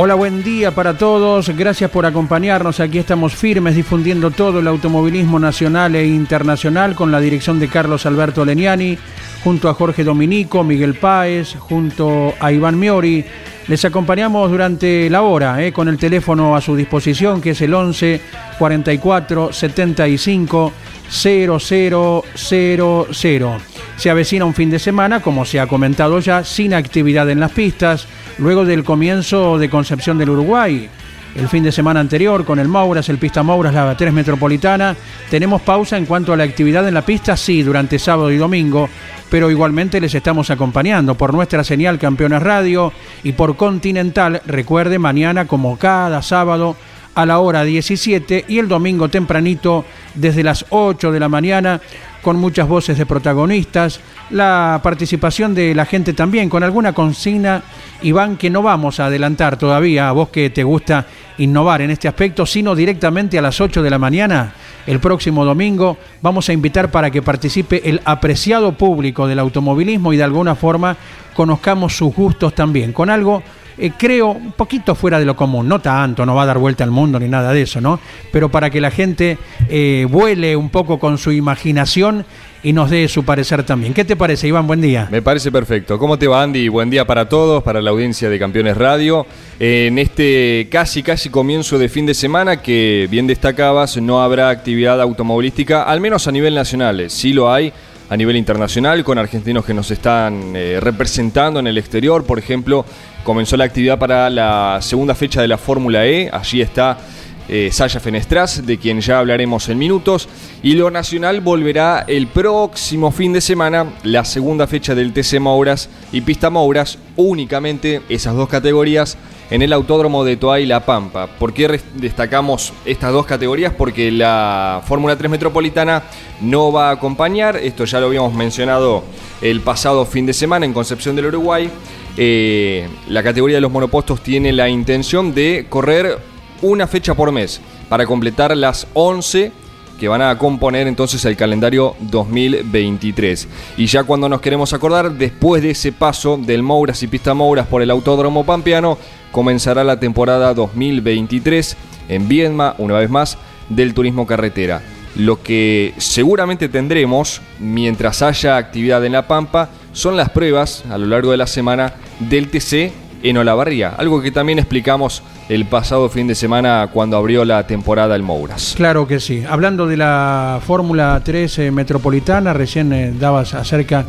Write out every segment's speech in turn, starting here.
Hola, buen día para todos. Gracias por acompañarnos. Aquí estamos firmes difundiendo todo el automovilismo nacional e internacional con la dirección de Carlos Alberto Leniani, junto a Jorge Dominico, Miguel Páez, junto a Iván Miori. Les acompañamos durante la hora eh, con el teléfono a su disposición que es el 11 44 75 0000. Se avecina un fin de semana, como se ha comentado ya, sin actividad en las pistas, luego del comienzo de Concepción del Uruguay. El fin de semana anterior con el Mauras, el Pista Mauras, la 3 Metropolitana. Tenemos pausa en cuanto a la actividad en la pista, sí, durante sábado y domingo, pero igualmente les estamos acompañando por nuestra señal Campeones Radio y por Continental. Recuerde, mañana como cada sábado a la hora 17 y el domingo tempranito desde las 8 de la mañana con muchas voces de protagonistas, la participación de la gente también con alguna consigna, Iván, que no vamos a adelantar todavía, a vos que te gusta innovar en este aspecto, sino directamente a las 8 de la mañana, el próximo domingo, vamos a invitar para que participe el apreciado público del automovilismo y de alguna forma conozcamos sus gustos también, con algo eh, creo, un poquito fuera de lo común, no tanto, no va a dar vuelta al mundo ni nada de eso, ¿no? Pero para que la gente eh, vuele un poco con su imaginación y nos dé su parecer también. ¿Qué te parece, Iván? Buen día. Me parece perfecto. ¿Cómo te va, Andy? Buen día para todos, para la audiencia de Campeones Radio. En este casi, casi comienzo de fin de semana, que bien destacabas, no habrá actividad automovilística, al menos a nivel nacional. Sí lo hay a nivel internacional, con argentinos que nos están eh, representando en el exterior. Por ejemplo, comenzó la actividad para la segunda fecha de la Fórmula E. Allí está eh, Saya Fenestras, de quien ya hablaremos en minutos. Y lo nacional volverá el próximo fin de semana, la segunda fecha del TC Mouras y Pista Mouras, únicamente esas dos categorías en el Autódromo de Toay La Pampa. ¿Por qué destacamos estas dos categorías? Porque la Fórmula 3 Metropolitana no va a acompañar, esto ya lo habíamos mencionado el pasado fin de semana en Concepción del Uruguay. Eh, la categoría de los monopostos tiene la intención de correr una fecha por mes para completar las 11 que van a componer entonces el calendario 2023. Y ya cuando nos queremos acordar, después de ese paso del Mouras y Pista Mouras por el Autódromo Pampeano, comenzará la temporada 2023 en Viedma, una vez más, del turismo carretera. Lo que seguramente tendremos mientras haya actividad en La Pampa son las pruebas a lo largo de la semana del TC en Olavarría, algo que también explicamos el pasado fin de semana cuando abrió la temporada el Mouras. Claro que sí. Hablando de la Fórmula 3 eh, Metropolitana, recién eh, dabas acerca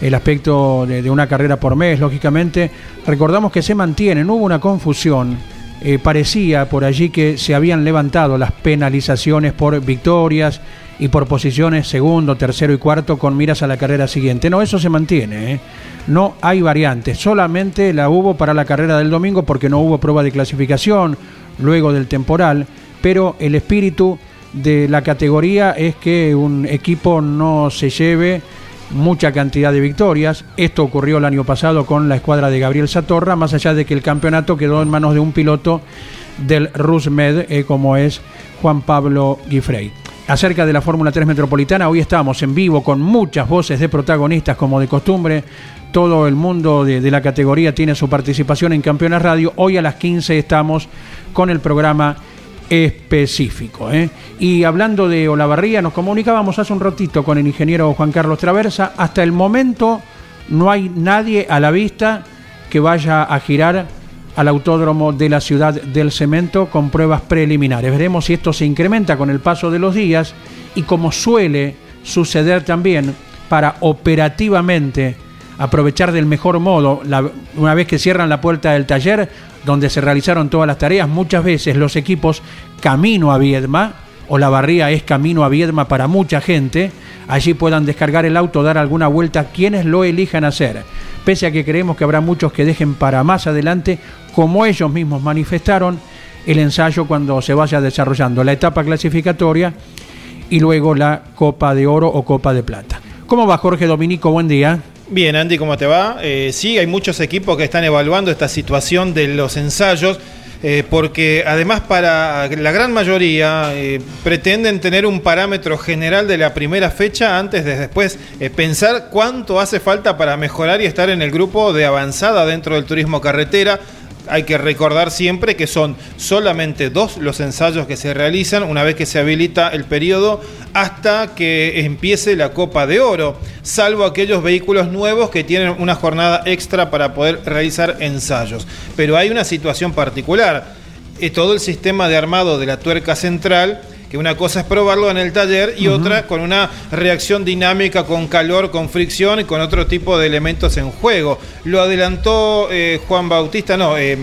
el aspecto de, una carrera por mes, lógicamente. Recordamos que se mantiene, no hubo una confusión. Eh, parecía por allí que se habían levantado las penalizaciones por victorias y por posiciones segundo, tercero y cuarto con miras a la carrera siguiente. No, eso se mantiene. No hay variantes. Solamente la hubo para la carrera del domingo porque no hubo prueba de clasificación luego del temporal. Pero el espíritu de la categoría es que un equipo no se lleve mucha cantidad de victorias. Esto ocurrió el año pasado con la escuadra de Gabriel Satorra, más allá de que el campeonato quedó en manos de un piloto del Rusmed, eh, como es Juan Pablo Guifrey. Acerca de la Fórmula 3 Metropolitana, hoy estamos en vivo con muchas voces de protagonistas, como de costumbre. Todo el mundo de, la categoría tiene su participación en Campeones Radio. Hoy a las 15 estamos con el programa específico. ¿eh? Y hablando de Olavarría, nos comunicábamos hace un ratito con el ingeniero Juan Carlos Traversa. Hasta el momento no hay nadie a la vista que vaya a girar al autódromo de la ciudad del cemento con pruebas preliminares. Veremos si esto se incrementa con el paso de los días y como suele suceder también para operativamente aprovechar del mejor modo, una vez que cierran la puerta del taller donde se realizaron todas las tareas, muchas veces los equipos camino a Viedma, o la barría es camino a Viedma para mucha gente, allí puedan descargar el auto, dar alguna vuelta, quienes lo elijan hacer. Pese a que creemos que habrá muchos que dejen para más adelante, como ellos mismos manifestaron, el ensayo cuando se vaya desarrollando la etapa clasificatoria y luego la Copa de Oro o Copa de Plata. ¿Cómo va Jorge Dominico? Buen día. Bien, Andy, ¿cómo te va? Eh, sí, hay muchos equipos que están evaluando esta situación de los ensayos. Eh, porque además para la gran mayoría eh, pretenden tener un parámetro general de la primera fecha antes de después pensar cuánto hace falta para mejorar y estar en el grupo de avanzada dentro del turismo carretera hay que recordar siempre que son solamente dos los ensayos que se realizan una vez que se habilita el periodo hasta que empiece la Copa de Oro, salvo aquellos vehículos nuevos que tienen una jornada extra para poder realizar ensayos. Pero hay una situación particular. Todo el sistema de armado de la tuerca central que una cosa es probarlo en el taller y otra con una reacción dinámica, con calor, con fricción y con otro tipo de elementos en juego. Lo adelantó eh, Juan Bautista, no, eh,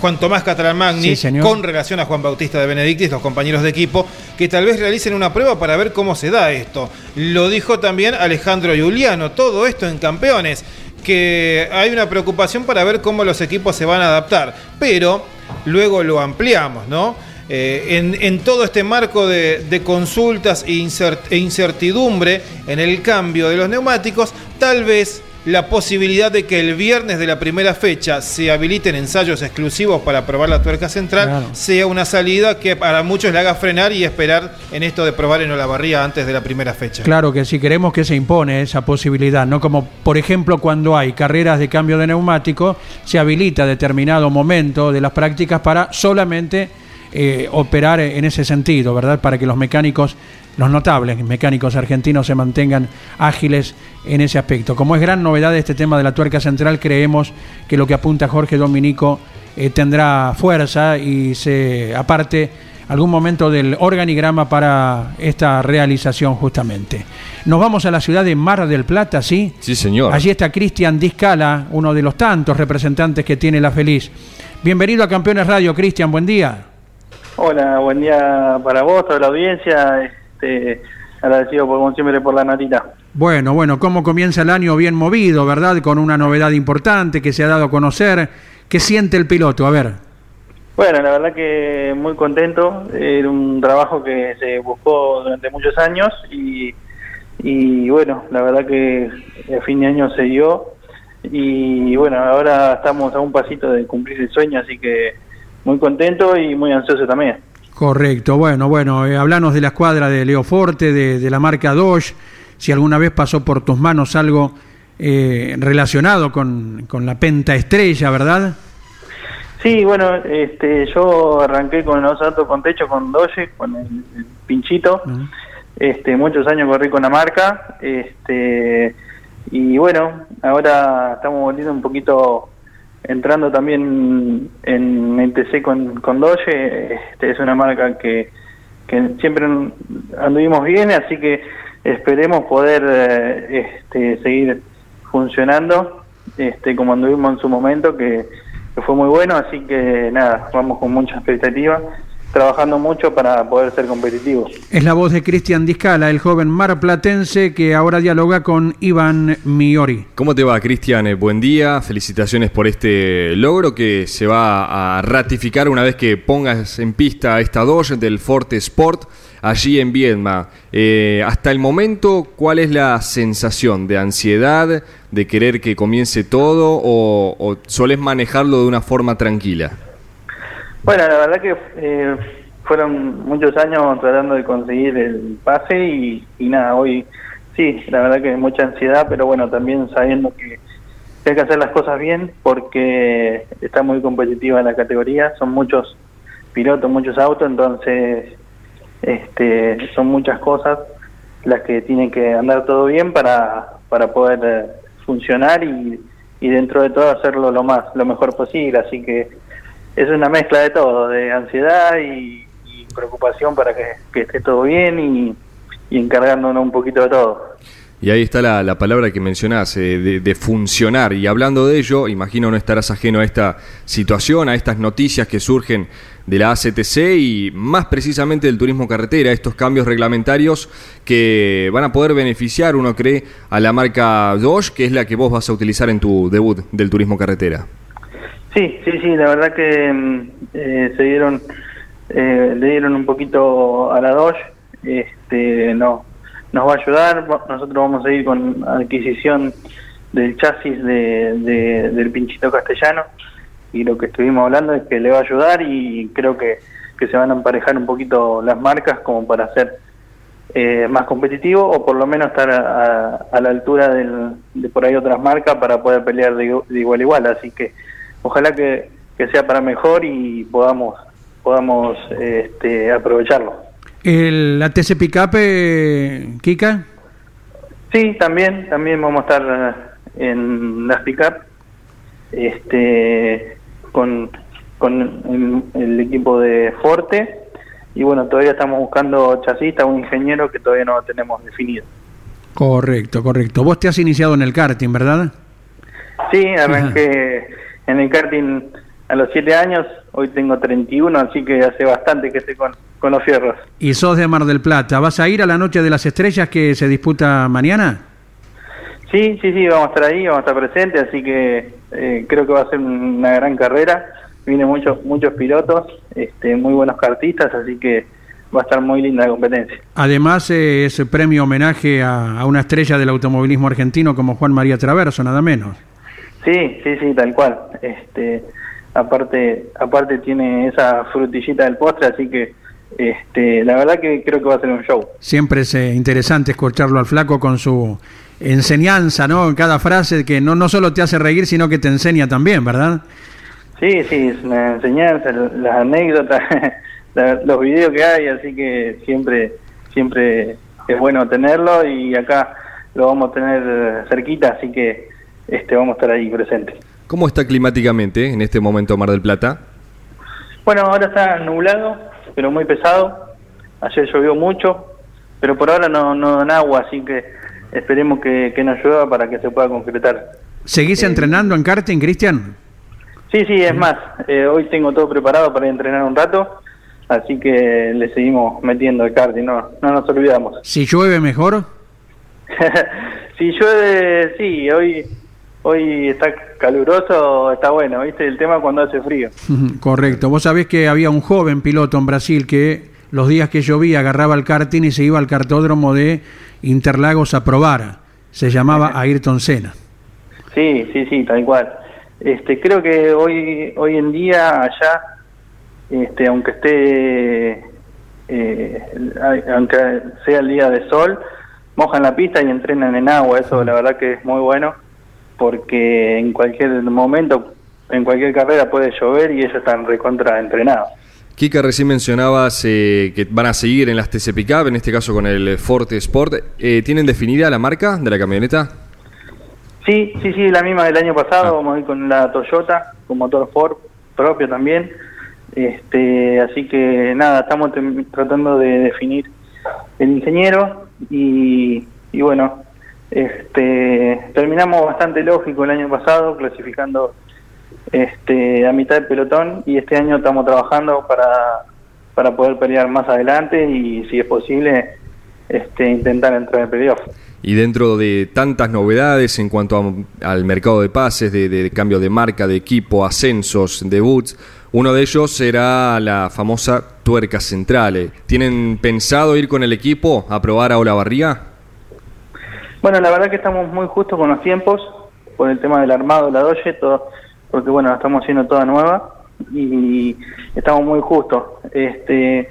Juan Tomás Catalamagni con relación a Juan Bautista de Benedictis, los compañeros de equipo, que tal vez realicen una prueba para ver cómo se da esto. Lo dijo también Alejandro Juliano, todo esto en campeones, que hay una preocupación para ver cómo los equipos se van a adaptar, pero luego lo ampliamos, ¿no? Eh, en, todo este marco de, consultas e, e, incertidumbre en el cambio de los neumáticos, tal vez la posibilidad de que el viernes de la primera fecha se habiliten ensayos exclusivos para probar la tuerca central sea una salida que para muchos le haga frenar y esperar en esto de probar en Olavarría antes de la primera fecha. Claro que si queremos que se impone esa posibilidad, no como por ejemplo cuando hay carreras de cambio de neumático, se habilita determinado momento de las prácticas para solamente eh, operar en ese sentido, ¿verdad? Para que los mecánicos, los notables mecánicos argentinos se mantengan ágiles en ese aspecto. Como es gran novedad este tema de la tuerca central, creemos que lo que apunta Jorge Dominico eh, tendrá fuerza y se aparte algún momento del organigrama para esta realización justamente. Nos vamos a la ciudad de Mar del Plata, ¿sí? Sí, señor. Allí está Cristian Discala, uno de los tantos representantes que tiene la Feliz. Bienvenido a Campeones Radio, Cristian, buen día. Hola, buen día para vos, toda la audiencia. Este, agradecido por, como siempre por la notita. Bueno, bueno, ¿cómo comienza el año bien movido, verdad? Con una novedad importante que se ha dado a conocer. ¿Qué siente el piloto? A ver. Bueno, la verdad que muy contento. Era un trabajo que se buscó durante muchos años y, y bueno, la verdad que a fin de año se dio. Y bueno, ahora estamos a un pasito de cumplir el sueño, así que muy contento y muy ansioso también. Correcto, bueno, bueno, eh, hablanos de la escuadra de Leoforte, de, de la marca Dodge, si alguna vez pasó por tus manos algo eh, relacionado con, con, la penta estrella, ¿verdad? Sí, bueno, este, yo arranqué con los autos con techo con Dodge, con el, pinchito, este, muchos años corrí con la marca, este, y bueno, ahora estamos volviendo un poquito entrando también en NTC con, con Doge, este, es una marca que, que siempre anduvimos bien, así que esperemos poder eh, este, seguir funcionando este, como anduvimos en su momento, que, que fue muy bueno, así que nada, vamos con mucha expectativa trabajando mucho para poder ser competitivos. Es la voz de Cristian Discala, el joven marplatense que ahora dialoga con Iván Miori. ¿Cómo te va, Cristian? Eh, buen día, felicitaciones por este logro que se va a ratificar una vez que pongas en pista esta Dodge del Forte Sport allí en Viedma. Eh, hasta el momento, ¿cuál es la sensación de ansiedad, de querer que comience todo o, o solés manejarlo de una forma tranquila? Bueno, la verdad que eh, fueron muchos años tratando de conseguir el pase y, nada, hoy sí, la verdad que mucha ansiedad, pero bueno, también sabiendo que hay que hacer las cosas bien porque está muy competitiva la categoría, son muchos pilotos, muchos autos, entonces este, son muchas cosas las que tienen que andar todo bien para, para poder eh, funcionar y, y dentro de todo hacerlo lo más lo mejor posible así que es una mezcla de todo de ansiedad y, preocupación para que, esté todo bien y, encargándonos un poquito de todo y ahí está la, la palabra que mencionás, eh, de, de, funcionar. Y hablando de ello, imagino no estarás ajeno a esta situación, a estas noticias que surgen de la ACTC y más precisamente del turismo carretera, estos cambios reglamentarios que van a poder beneficiar, uno cree, a la marca Dodge, que es la que vos vas a utilizar en tu debut del turismo carretera. Sí, sí, sí, la verdad que eh, se dieron, eh, le dieron un poquito a la Dodge, este, no nos va a ayudar. Nosotros vamos a ir con adquisición del chasis de, de, del pinchito castellano y lo que estuvimos hablando es que le va a ayudar y creo que, que se van a emparejar un poquito las marcas como para ser eh, más competitivo o por lo menos estar a, a, la altura del, de por ahí otras marcas para poder pelear de, de igual a igual. Así que ojalá que, que, sea para mejor y podamos, podamos este, aprovecharlo. ¿El ATC Pickup, eh, Kika? Sí, también, también vamos a estar eh, en las Pickup este, con, con el, el, equipo de Forte y bueno, todavía estamos buscando chasista, un ingeniero que todavía no tenemos definido. Correcto, correcto. Vos te has iniciado en el karting, ¿verdad? Sí, arranqué Ajá. En el karting a los 7 años, hoy tengo 31, así que hace bastante que estoy con, con los fierros. Y sos de Mar del Plata, ¿vas a ir a la Noche de las Estrellas que se disputa mañana? Sí, sí, sí, vamos a estar ahí, vamos a estar presentes, así que eh, creo que va a ser una gran carrera. Vienen muchos muchos pilotos, este, muy buenos cartistas, así que va a estar muy linda la competencia. Además, eh, es premio homenaje a, a, una estrella del automovilismo argentino como Juan María Traverso, nada menos. Sí, sí, sí, tal cual. Este, aparte, aparte tiene esa frutillita del postre, así que este, la verdad que creo que va a ser un show. Siempre es eh, interesante escucharlo al flaco con su enseñanza, ¿no? En cada frase que no, no solo te hace reír, sino que te enseña también, ¿verdad? Sí, sí, es una enseñanza, las anécdotas, los videos que hay, así que siempre, siempre es bueno tenerlo y acá lo vamos a tener cerquita, así que este, vamos a estar ahí presentes. ¿Cómo está climáticamente en este momento Mar del Plata? Bueno, ahora está nublado, pero muy pesado. Ayer llovió mucho, pero por ahora no, no dan agua, así que esperemos que, que nos llueva para que se pueda concretar. ¿Seguís eh, entrenando en karting, Cristian? Sí, sí, es más, eh, hoy tengo todo preparado para entrenar un rato, así que le seguimos metiendo el karting, no, no nos olvidamos. ¿Si llueve mejor? si llueve, sí, hoy hoy está caluroso, está bueno, ¿viste? El tema cuando hace frío. Correcto. Vos sabés que había un joven piloto en Brasil que los días que llovía agarraba el karting y se iba al cartódromo de Interlagos a probar. Se llamaba Ayrton Senna. Sí, sí, sí, tal cual. Este, creo que hoy hoy en día allá, este, aunque esté, eh, aunque sea el día de sol, mojan la pista y entrenan en agua. Eso la verdad que es muy bueno porque en cualquier momento, en cualquier carrera puede llover y ellos están recontra entrenados. Kika, recién mencionabas eh, que van a seguir en las TC Pickup, en este caso con el Forte Sport. Eh, ¿Tienen definida la marca de la camioneta? Sí, sí, sí, la misma del año pasado. Ah. Vamos a ir con la Toyota, con motor Ford propio también. Este, así que nada, estamos tratando de definir el ingeniero y, y bueno, este, terminamos bastante lógico el año pasado, clasificando este, a mitad del pelotón y este año estamos trabajando para, para poder pelear más adelante y si es posible este, intentar entrar en playoff. Y dentro de tantas novedades en cuanto a, al mercado de pases, de, de, cambio de marca, de equipo, ascensos, debuts, uno de ellos será la famosa tuerca central. ¿Tienen pensado ir con el equipo a probar a Olavarría? Bueno, la verdad que estamos muy justos con los tiempos, por el tema del armado la Doge, todo, porque bueno, estamos haciendo toda nueva y estamos muy justos. Este,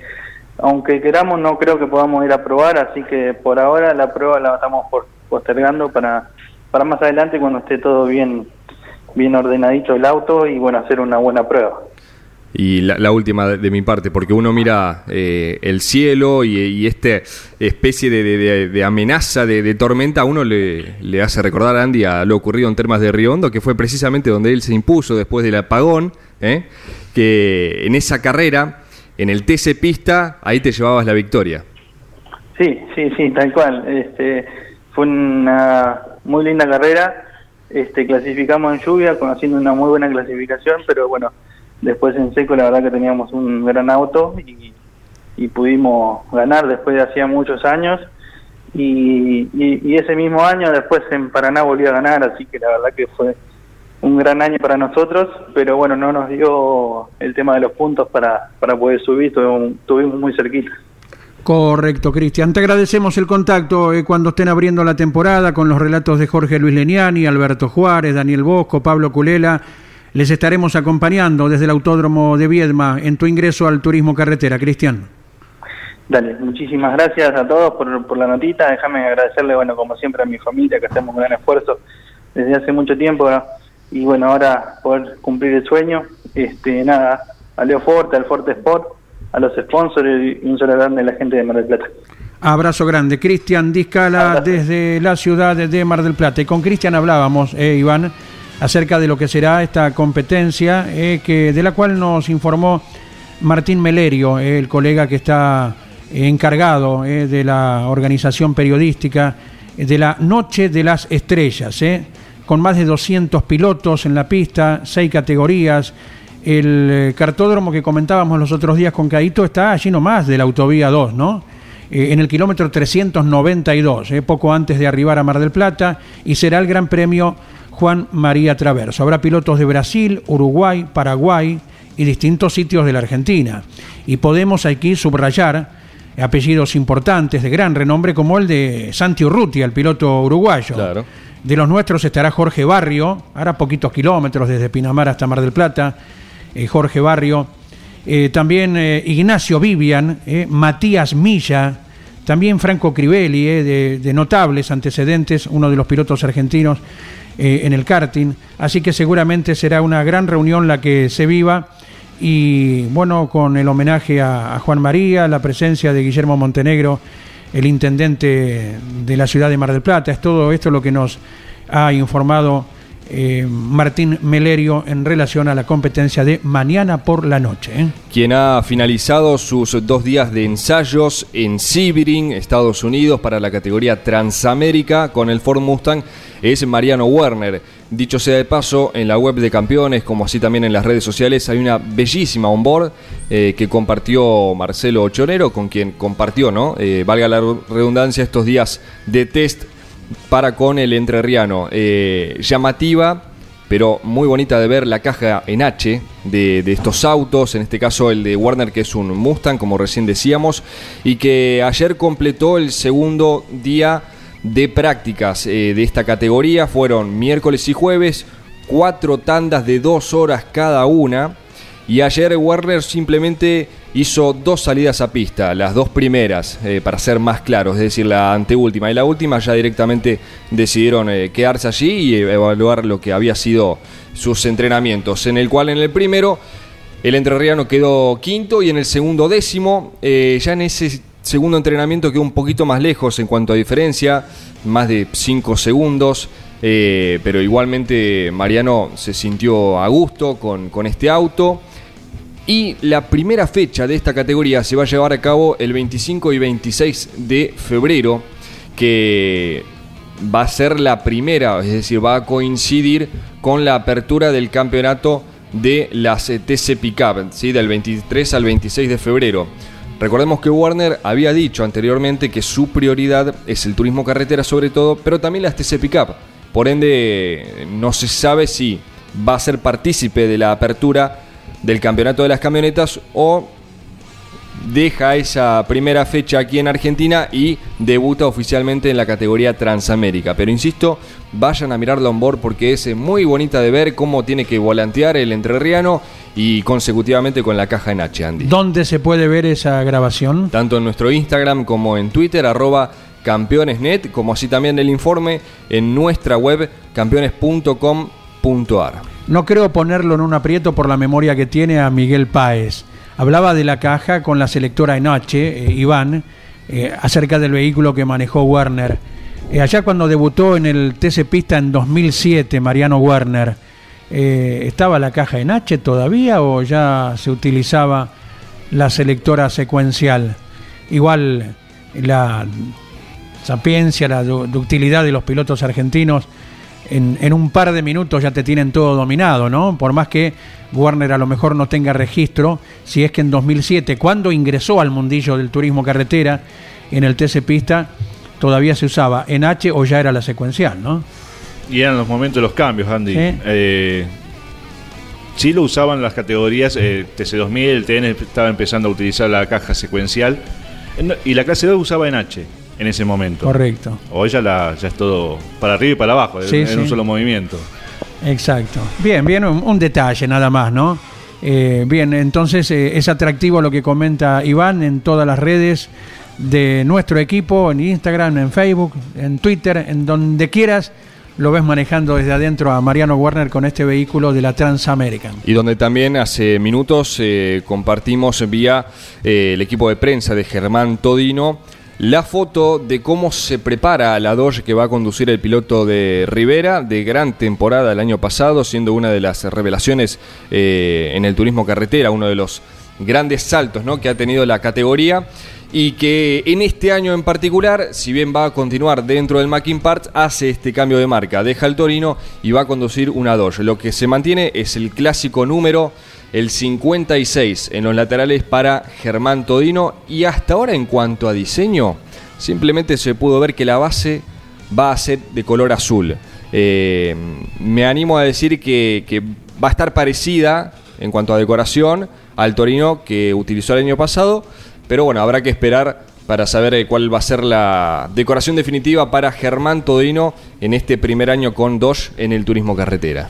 aunque queramos, no creo que podamos ir a probar, así que por ahora la prueba la estamos postergando para, para más adelante cuando esté todo bien, bien ordenadito el auto y bueno, hacer una buena prueba. Y la, última de, mi parte, porque uno mira eh, el cielo y, esta especie de, amenaza de, tormenta, uno le, hace recordar a Andy a lo ocurrido en Termas de Riondo, que fue precisamente donde él se impuso después del apagón, ¿eh? que en esa carrera, en el TC Pista, ahí te llevabas la victoria. Sí, sí, sí, tal cual. Este, fue una muy linda carrera. Este, clasificamos en lluvia, con, haciendo una muy buena clasificación, pero bueno, Después en seco la verdad que teníamos un gran auto y, pudimos ganar después de hacía muchos años. Y, ese mismo año después en Paraná volví a ganar, así que la verdad que fue un gran año para nosotros, pero bueno, no nos dio el tema de los puntos para, para poder subir, estuvimos, muy cerquita. Correcto, Cristian. Te agradecemos el contacto eh, cuando estén abriendo la temporada con los relatos de Jorge Luis Leniani, Alberto Juárez, Daniel Bosco, Pablo Culela les estaremos acompañando desde el Autódromo de Viedma en tu ingreso al turismo carretera, Cristian. Dale, muchísimas gracias a todos por, la notita. Déjame agradecerle, bueno, como siempre a mi familia que hacemos un gran esfuerzo desde hace mucho tiempo y bueno, ahora poder cumplir el sueño. Este, nada, a Leo Forte, al Forte Sport, a los sponsors y un saludo grande a la gente de Mar del Plata. Abrazo grande. Cristian Discala desde la ciudad de Mar del Plata. Y con Cristian hablábamos, eh, Iván acerca de lo que será esta competencia, eh, que, de la cual nos informó Martín Melerio, eh, el colega que está encargado eh, de la organización periodística de la Noche de las Estrellas, con más de 200 pilotos en la pista, seis categorías. El cartódromo que comentábamos los otros días con Caito está allí nomás de la autovía 2, ¿no? en el kilómetro 392, poco antes de arribar a Mar del Plata, y será el Gran Premio Juan María Traverso. Habrá pilotos de Brasil, Uruguay, Paraguay y distintos sitios de la Argentina. Y podemos aquí subrayar apellidos importantes de gran renombre como el de Santi Urrutia, el piloto uruguayo. De los nuestros estará Jorge Barrio, hará poquitos kilómetros desde Pinamar hasta Mar del Plata. Eh, Jorge Barrio. Eh, también eh, Ignacio Vivian, Matías Milla, también Franco Crivelli, de, de, notables antecedentes, uno de los pilotos argentinos eh, en el karting. Así que seguramente será una gran reunión la que se viva y bueno, con el homenaje a, Juan María, la presencia de Guillermo Montenegro, el intendente de la ciudad de Mar del Plata. Es todo esto lo que nos ha informado eh, Martín Melerio en relación a la competencia de mañana por la noche. ¿eh? Quien ha finalizado sus dos días de ensayos en Sebring, Estados Unidos, para la categoría Transamérica con el Ford Mustang es Mariano Werner. Dicho sea de paso, en la web de campeones, como así también en las redes sociales, hay una bellísima onboard eh, que compartió Marcelo Ochonero, con quien compartió, ¿no? valga la redundancia, estos días de test para con el entrerriano. Eh, llamativa, pero muy bonita de ver la caja en H de, estos autos, en este caso el de Warner que es un Mustang, como recién decíamos, y que ayer completó el segundo día de prácticas eh, de esta categoría. Fueron miércoles y jueves, cuatro tandas de dos horas cada una. Y ayer Warner simplemente hizo dos salidas a pista, las dos primeras, eh, para ser más claros, es decir, la anteúltima y la última ya directamente decidieron eh, quedarse allí y evaluar lo que había sido sus entrenamientos, en el cual en el primero el entrerriano quedó quinto y en el segundo décimo, eh, ya en ese segundo entrenamiento quedó un poquito más lejos en cuanto a diferencia, más de cinco segundos. pero igualmente Mariano se sintió a gusto con, con este auto. Y la primera fecha de esta categoría se va a llevar a cabo el 25 y 26 de febrero, que va a ser la primera, es decir, va a coincidir con la apertura del campeonato de las TC Pickup, ¿sí? del 23 al 26 de febrero. Recordemos que Warner había dicho anteriormente que su prioridad es el turismo carretera sobre todo, pero también las TC Pickup. Por ende, no se sabe si va a ser partícipe de la apertura del campeonato de las camionetas o deja esa primera fecha aquí en Argentina y debuta oficialmente en la categoría Transamérica. Pero insisto, vayan a mirarlo on board porque es muy bonita de ver cómo tiene que volantear el entrerriano y consecutivamente con la caja en H, Andy. ¿Dónde se puede ver esa grabación? Tanto en nuestro Instagram como en Twitter, arroba campeonesnet, como así también el informe en nuestra web campeones.com.ar. no creo ponerlo en un aprieto por la memoria que tiene a Miguel Páez. Hablaba de la caja con la selectora en H, eh, Iván, eh, acerca del vehículo que manejó Werner. Eh, allá cuando debutó en el TC Pista en 2007, Mariano Werner, ¿estaba la caja en H todavía o ya se utilizaba la selectora secuencial? Igual la sapiencia, la ductilidad de los pilotos argentinos en, un par de minutos ya te tienen todo dominado, ¿no? Por más que Warner a lo mejor no tenga registro, si es que en 2007, cuando ingresó al mundillo del turismo carretera en el TC Pista, todavía se usaba en H o ya era la secuencial, ¿no? Y eran los momentos de los cambios, Andy. ¿Sí? Eh, lo usaban las categorías eh, TC2000, el TN estaba empezando a utilizar la caja secuencial y la clase 2 usaba en H en ese momento. Correcto. Hoy ya, la, ya es todo para arriba y para abajo, en, un solo movimiento. Exacto. Bien, bien, un, detalle nada más, ¿no? Eh, bien, entonces eh, es atractivo lo que comenta Iván en todas las redes de nuestro equipo, en Instagram, en Facebook, en Twitter, en donde quieras. Lo ves manejando desde adentro a Mariano Werner con este vehículo de la Transamerican. Y donde también hace minutos eh, compartimos vía el equipo de prensa de Germán Todino la foto de cómo se prepara la Dodge que va a conducir el piloto de Rivera, de gran temporada el año pasado, siendo una de las revelaciones eh, en el turismo carretera, uno de los grandes saltos ¿no? que ha tenido la categoría y que en este año en particular, si bien va a continuar dentro del Mackin Parts, hace este cambio de marca, deja el Torino y va a conducir una Dodge. Lo que se mantiene es el clásico número el 56 en los laterales para Germán Todino y hasta ahora en cuanto a diseño, simplemente se pudo ver que la base va a ser de color azul. Eh, me animo a decir que, va a estar parecida en cuanto a decoración al Torino que utilizó el año pasado, pero bueno, habrá que esperar para saber eh, cuál va a ser la decoración definitiva para Germán Todino en este primer año con Dodge en el turismo carretera.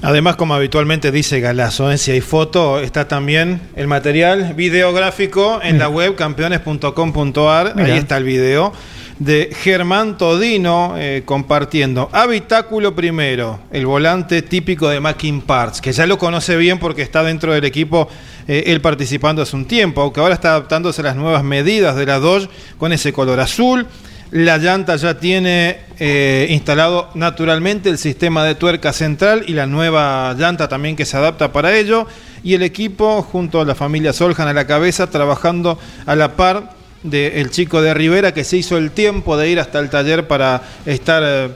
Además, como habitualmente dice Galazo, ¿eh? si hay foto, está también el material videográfico en la web campeones.com.ar. Ahí está el video de Germán Todino eh, compartiendo habitáculo primero, el volante típico de Mackin Parts, que ya lo conoce bien porque está dentro del equipo eh, él participando hace un tiempo, aunque ahora está adaptándose a las nuevas medidas de la Dodge con ese color azul. La llanta ya tiene eh, instalado naturalmente el sistema de tuerca central y la nueva llanta también que se adapta para ello. Y el equipo, junto a la familia Soljan a la cabeza, trabajando a la par del chico de Rivera que se hizo el tiempo de ir hasta el taller para estar eh,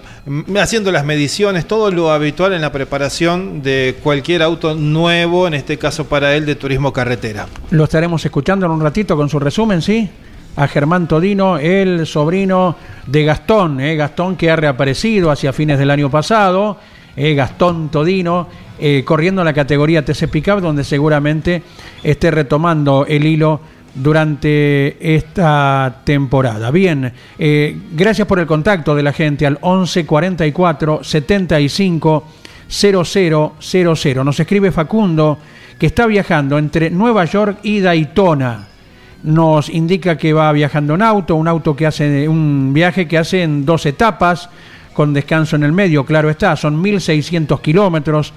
haciendo las mediciones, todo lo habitual en la preparación de cualquier auto nuevo, en este caso para él de turismo carretera. Lo estaremos escuchando en un ratito con su resumen, ¿sí? A Germán Todino, el sobrino de Gastón, eh, Gastón que ha reaparecido hacia fines del año pasado, eh, Gastón Todino, eh, corriendo en la categoría TC Pickup, donde seguramente esté retomando el hilo durante esta temporada. Bien, gracias por el contacto de la gente al 11 44 75 0000. Nos escribe Facundo que está viajando entre Nueva York y Daytona nos indica que va viajando en auto, un auto que hace un viaje que hace en dos etapas, con descanso en el medio, claro está, son 1.600 kilómetros,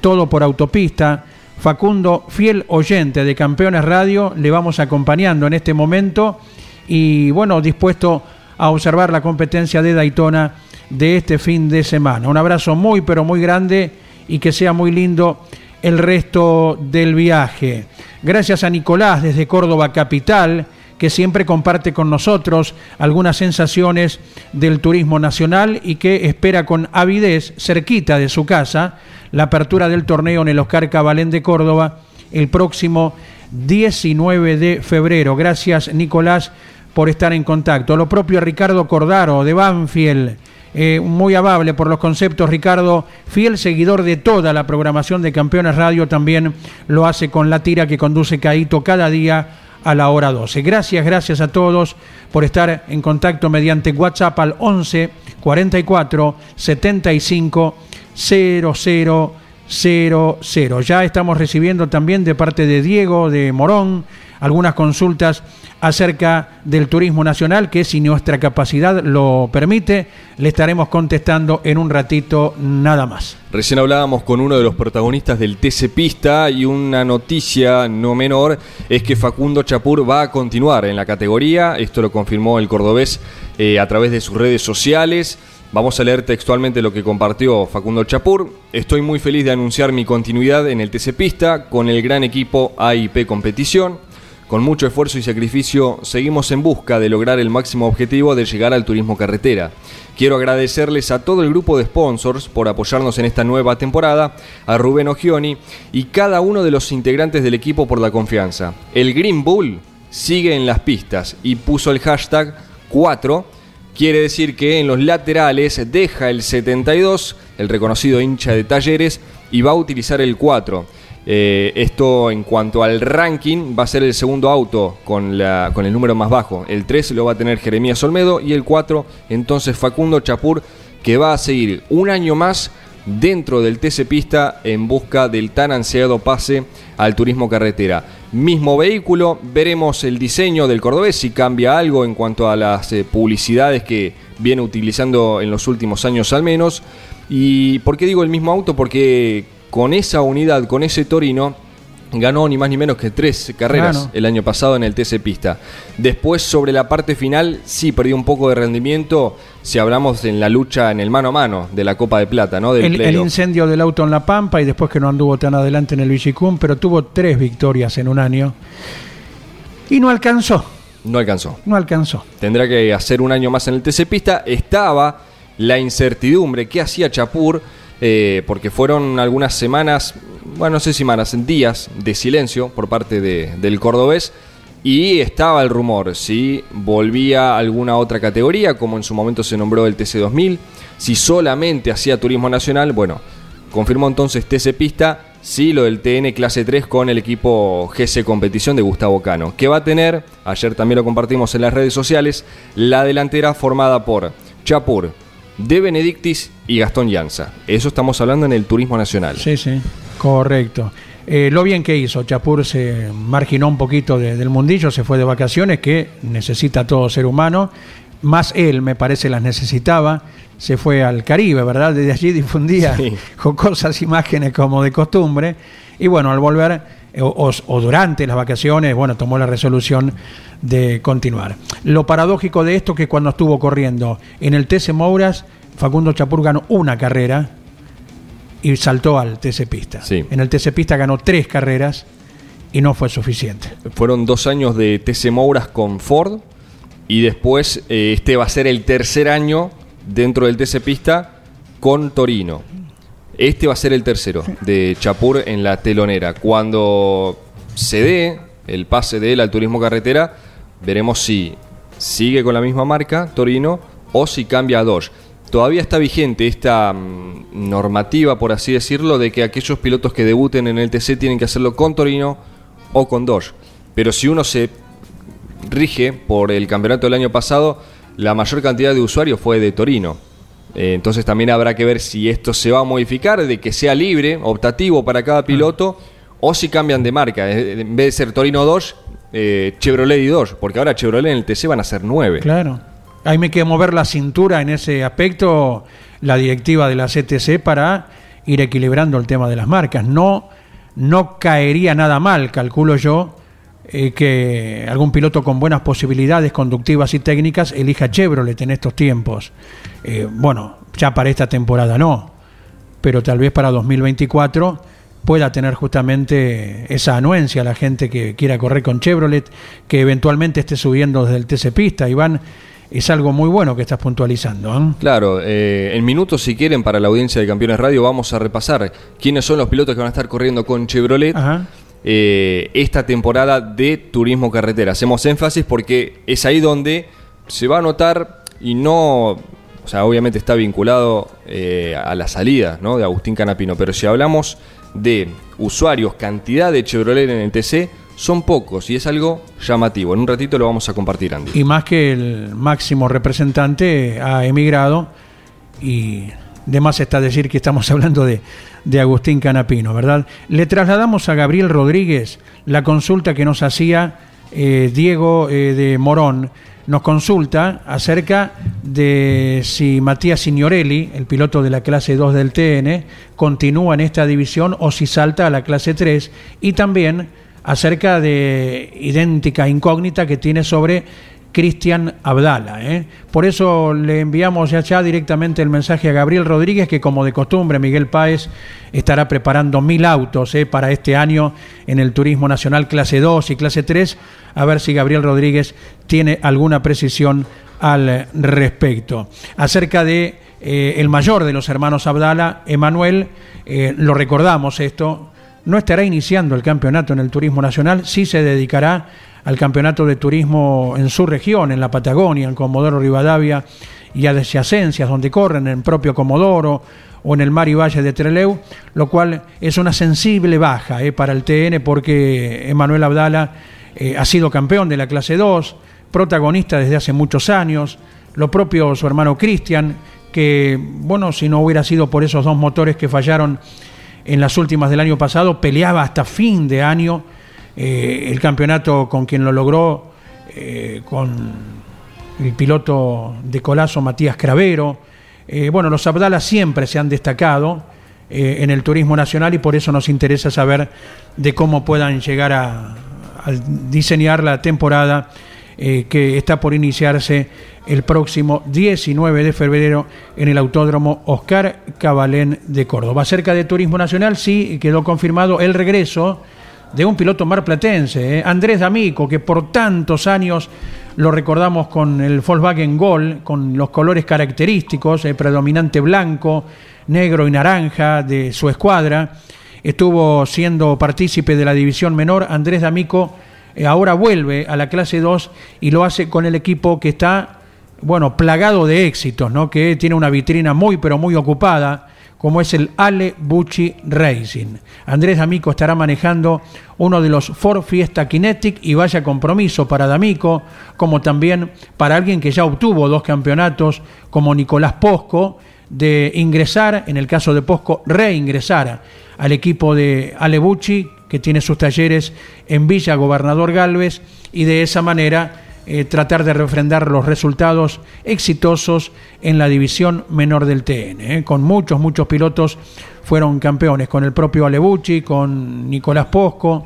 todo por autopista. Facundo, fiel oyente de Campeones Radio, le vamos acompañando en este momento y bueno, dispuesto a observar la competencia de Daytona de este fin de semana. Un abrazo muy pero muy grande y que sea muy lindo el resto del viaje. Gracias a Nicolás desde Córdoba Capital, que siempre comparte con nosotros algunas sensaciones del turismo nacional y que espera con avidez, cerquita de su casa, la apertura del torneo en el Oscar Cabalén de Córdoba el próximo 19 de febrero. Gracias, Nicolás, por estar en contacto. Lo propio Ricardo Cordaro de Banfield eh, muy amable por los conceptos, Ricardo, fiel seguidor de toda la programación de Campeones Radio, también lo hace con la tira que conduce Caito cada día a la hora 12. Gracias, gracias a todos por estar en contacto mediante WhatsApp al 11 44 75 00 00. Ya estamos recibiendo también de parte de Diego de Morón algunas consultas acerca del turismo nacional que si nuestra capacidad lo permite, le estaremos contestando en un ratito nada más. Recién hablábamos con uno de los protagonistas del TC Pista y una noticia no menor es que Facundo Chapur va a continuar en la categoría, esto lo confirmó el cordobés eh, a través de sus redes sociales. Vamos a leer textualmente lo que compartió Facundo Chapur. Estoy muy feliz de anunciar mi continuidad en el TC Pista con el gran equipo AIP Competición. Con mucho esfuerzo y sacrificio seguimos en busca de lograr el máximo objetivo de llegar al turismo carretera. Quiero agradecerles a todo el grupo de sponsors por apoyarnos en esta nueva temporada, a Rubén Ogioni y cada uno de los integrantes del equipo por la confianza. El Green Bull sigue en las pistas y puso el hashtag 4 Quiere decir que en los laterales deja el 72, el reconocido hincha de talleres, y va a utilizar el 4. Eh, esto en cuanto al ranking va a ser el segundo auto con, el número más bajo. El 3 lo va a tener Jeremías Olmedo y el 4 entonces Facundo Chapur que va a seguir un año más dentro del TC Pista en busca del tan ansiado pase al turismo carretera. Mismo vehículo, veremos el diseño del cordobés, si cambia algo en cuanto a las eh, publicidades que viene utilizando en los últimos años al menos. ¿Y por qué digo el mismo auto? Porque con esa unidad, con ese Torino, ganó ni más ni menos que tres carreras el año pasado en el TC Pista. Después, sobre la parte final, sí perdió un poco de rendimiento si hablamos en la lucha en el mano a mano de la Copa de Plata, ¿no? el, incendio del auto en La Pampa y después que no anduvo tan adelante en el Vichicum, pero tuvo tres victorias en un año y no alcanzó. No alcanzó. No alcanzó. Tendrá que hacer un año más en el TC Pista. Estaba la incertidumbre. ¿Qué hacía Chapur? Eh, porque fueron algunas semanas bueno, no sé si semanas, días de silencio por parte de, del cordobés. Y estaba el rumor si volvía a alguna otra categoría, como en su momento se nombró el TC2000, si solamente hacía turismo nacional. Bueno, confirmó entonces TC Pista, sí lo del TN clase 3 con el equipo GC Competición de Gustavo Cano, que va a tener, ayer también lo compartimos en las redes sociales, la delantera formada por Chapur, De Benedictis y Gastón Llanza. Eso estamos hablando en el turismo nacional. Sí, sí. Correcto. Eh, lo bien que hizo, Chapur se marginó un poquito del mundillo, se fue de vacaciones, que necesita todo ser humano, más él me parece las necesitaba, se fue al Caribe, ¿verdad? Desde allí difundía cosas, imágenes como de costumbre, y bueno, al volver o, o, durante las vacaciones, bueno, tomó la resolución de continuar. Lo paradójico de esto que cuando estuvo corriendo en el TC Mouras, Facundo Chapur ganó una carrera, y saltó al TC Pista. En el TC Pista ganó tres carreras y no fue suficiente. Fueron dos años de TC Mouras con Ford y después eh, este va a ser el tercer año dentro del TC Pista con Torino. Este va a ser el tercero de Chapur en la telonera. Cuando se dé el pase de él al turismo carretera, veremos si sigue con la misma marca, Torino, o si cambia a Dodge todavía está vigente esta mm, normativa, por así decirlo, de que aquellos pilotos que debuten en el TC tienen que hacerlo con Torino o con Dodge. Pero si uno se rige por el campeonato del año pasado, la mayor cantidad de usuarios fue de Torino. Eh, entonces también habrá que ver si esto se va a modificar, de que sea libre, optativo para cada piloto, o si cambian de marca. En vez de ser Torino Dodge, eh, Chevrolet y Dodge, porque ahora Chevrolet en el TC van a ser nueve. Claro. Hay que mover la cintura en ese aspecto, la directiva de la CTC, para ir equilibrando el tema de las marcas. No, no caería nada mal, calculo yo, eh, que algún piloto con buenas posibilidades conductivas y técnicas elija Chevrolet en estos tiempos. Eh, bueno, ya para esta temporada no, pero tal vez para 2024 pueda tener justamente esa anuencia la gente que quiera correr con Chevrolet, que eventualmente esté subiendo desde el TC Pista. Iván, es algo muy bueno que estás puntualizando. ¿eh? Claro, eh, en minutos, si quieren, para la audiencia de Campeones Radio, vamos a repasar quiénes son los pilotos que van a estar corriendo con Chevrolet. Eh, esta temporada de turismo carretera. Hacemos énfasis porque es ahí donde se va a notar y no, o sea, obviamente está vinculado a la salida de Agustín Canapino, pero si hablamos de usuarios, cantidad de Chevrolet en el TC, son pocos y es algo llamativo. En un ratito lo vamos a compartir, Andy. Y más que el máximo representante ha emigrado y de más está decir que estamos hablando de, de Agustín Canapino, ¿verdad? Le trasladamos a Gabriel Rodríguez la consulta que nos hacía Diego de Morón nos consulta acerca de si Matías Signorelli, el piloto de la clase 2 del TN, continúa en esta división o si salta a la clase 3 y también acerca de idéntica incógnita que tiene sobre Cristian Abdala. ¿eh? Por eso le enviamos ya, ya directamente el mensaje a Gabriel Rodríguez, que como de costumbre Miguel Páez estará preparando mil autos ¿eh? para este año en el Turismo Nacional clase 2 y clase 3, a ver si Gabriel Rodríguez tiene alguna precisión al respecto. Acerca de eh, el mayor de los hermanos Abdala, Emanuel, lo recordamos esto, no estará iniciando el campeonato en el Turismo Nacional, sí se dedicará al campeonato de turismo en su región, en la Patagonia, en Comodoro Rivadavia y a Desiacencias, donde corren en propio Comodoro o en el mar y valle de Treleu, lo cual es una sensible baja eh, para el TN porque Emanuel Abdala eh, ha sido campeón de la clase 2, protagonista desde hace muchos años, lo propio su hermano Cristian, que, bueno, si no hubiera sido por esos dos motores que fallaron en las últimas del año pasado, peleaba hasta fin de año eh, el campeonato con quien lo logró, eh, con el piloto de Colazo Matías Cravero. Eh, bueno, los Abdala siempre se han destacado en el turismo nacional y por eso nos interesa saber de cómo puedan llegar a, diseñar la temporada que está por iniciarse el próximo 19 de febrero en el Autódromo Oscar Cabalén de Córdoba. Acerca de Turismo Nacional, sí quedó confirmado el regreso de un piloto marplatense, ¿eh? Andrés D'Amico, que por tantos años lo recordamos con el Volkswagen Gol, con los colores característicos, el predominante blanco, negro y naranja de su escuadra. Estuvo siendo partícipe de la división menor. Andrés D'Amico eh, ahora vuelve a la clase 2 y lo hace con el equipo que está, bueno, plagado de éxitos, ¿no? Que tiene una vitrina muy, pero muy ocupada como es el Ale Bucci Racing. Andrés D'Amico estará manejando uno de los Ford Fiesta Kinetic y vaya compromiso para D'Amico, como también para alguien que ya obtuvo dos campeonatos, como Nicolás Posco, de ingresar, en el caso de Posco, reingresar al equipo de Ale Bucci, que tiene sus talleres en Villa Gobernador Galvez, y de esa manera eh, tratar de refrendar los resultados exitosos en la división menor del TN. Eh, con muchos, muchos pilotos fueron campeones, con el propio Alebucci, con Nicolás Posco,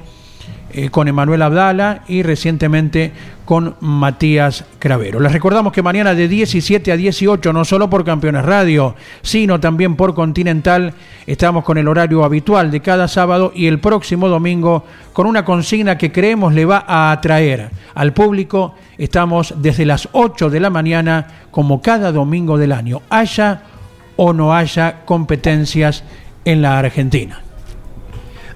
eh, con Emanuel Abdala y recientemente con Matías Cravero. Les recordamos que mañana de 17 a 18, no solo por Campeones Radio, sino también por Continental, estamos con el horario habitual de cada sábado y el próximo domingo con una consigna que creemos le va a atraer al público. Estamos desde las 8 de la mañana como cada domingo del año, haya o no haya competencias en la Argentina.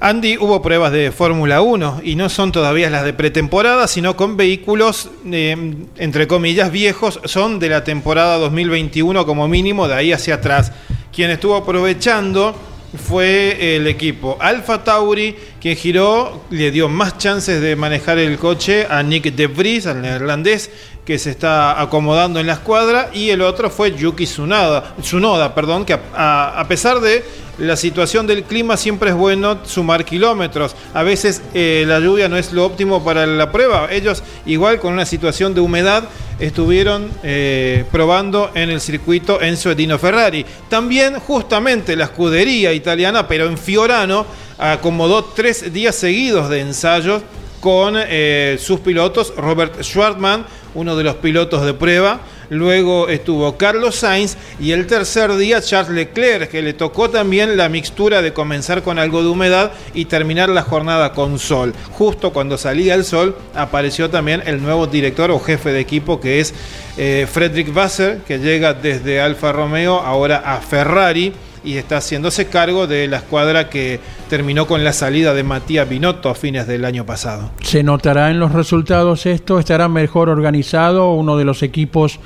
Andy, hubo pruebas de Fórmula 1 y no son todavía las de pretemporada, sino con vehículos, eh, entre comillas, viejos, son de la temporada 2021 como mínimo, de ahí hacia atrás. Quien estuvo aprovechando fue el equipo Alfa Tauri, que giró, le dio más chances de manejar el coche a Nick De Vries, al neerlandés, que se está acomodando en la escuadra, y el otro fue Yuki Tsunoda, Tsunoda perdón, que a, pesar de la situación del clima siempre es bueno sumar kilómetros. A veces eh, la lluvia no es lo óptimo para la prueba. Ellos, igual con una situación de humedad, estuvieron eh, probando en el circuito Enzo Edino Ferrari. También justamente la escudería italiana, pero en Fiorano, acomodó tres días seguidos de ensayos con eh, sus pilotos, Robert Schwartman, uno de los pilotos de prueba, luego estuvo Carlos Sainz. Y el tercer día Charles Leclerc, que le tocó también la mixtura de comenzar con algo de humedad y terminar la jornada con sol. Justo cuando salía el sol apareció también el nuevo director o jefe de equipo que es eh, Frederick Wasser, que llega desde Alfa Romeo ahora a Ferrari y está haciéndose cargo de la escuadra que terminó con la salida de Matías Binotto a fines del año pasado. ¿Se notará en los resultados esto? ¿Estará mejor organizado uno de los equipos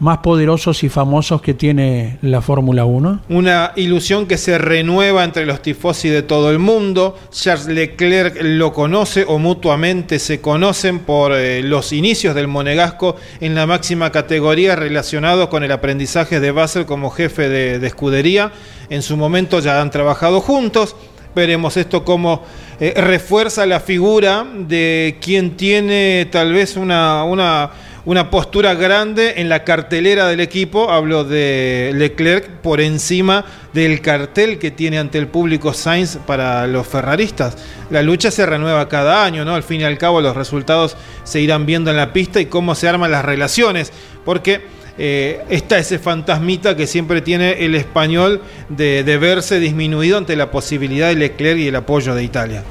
más poderosos y famosos que tiene la Fórmula 1? Una ilusión que se renueva entre los tifosi de todo el mundo. Charles Leclerc lo conoce o mutuamente se conocen por eh, los inicios del monegasco en la máxima categoría relacionado con el aprendizaje de Basel como jefe de, de escudería. En su momento ya han trabajado juntos. veremos esto como eh, refuerza la figura de quien tiene tal vez una, una, postura grande en la cartelera del equipo. Hablo de Leclerc por encima del cartel que tiene ante el público Sainz para los ferraristas. La lucha se renueva cada año, ¿no? Al fin y al cabo los resultados se irán viendo en la pista y cómo se arman las relaciones. Porque eh, está ese fantasmita que siempre tiene el español de, verse disminuido ante la posibilidad de Leclerc y el apoyo de Italia.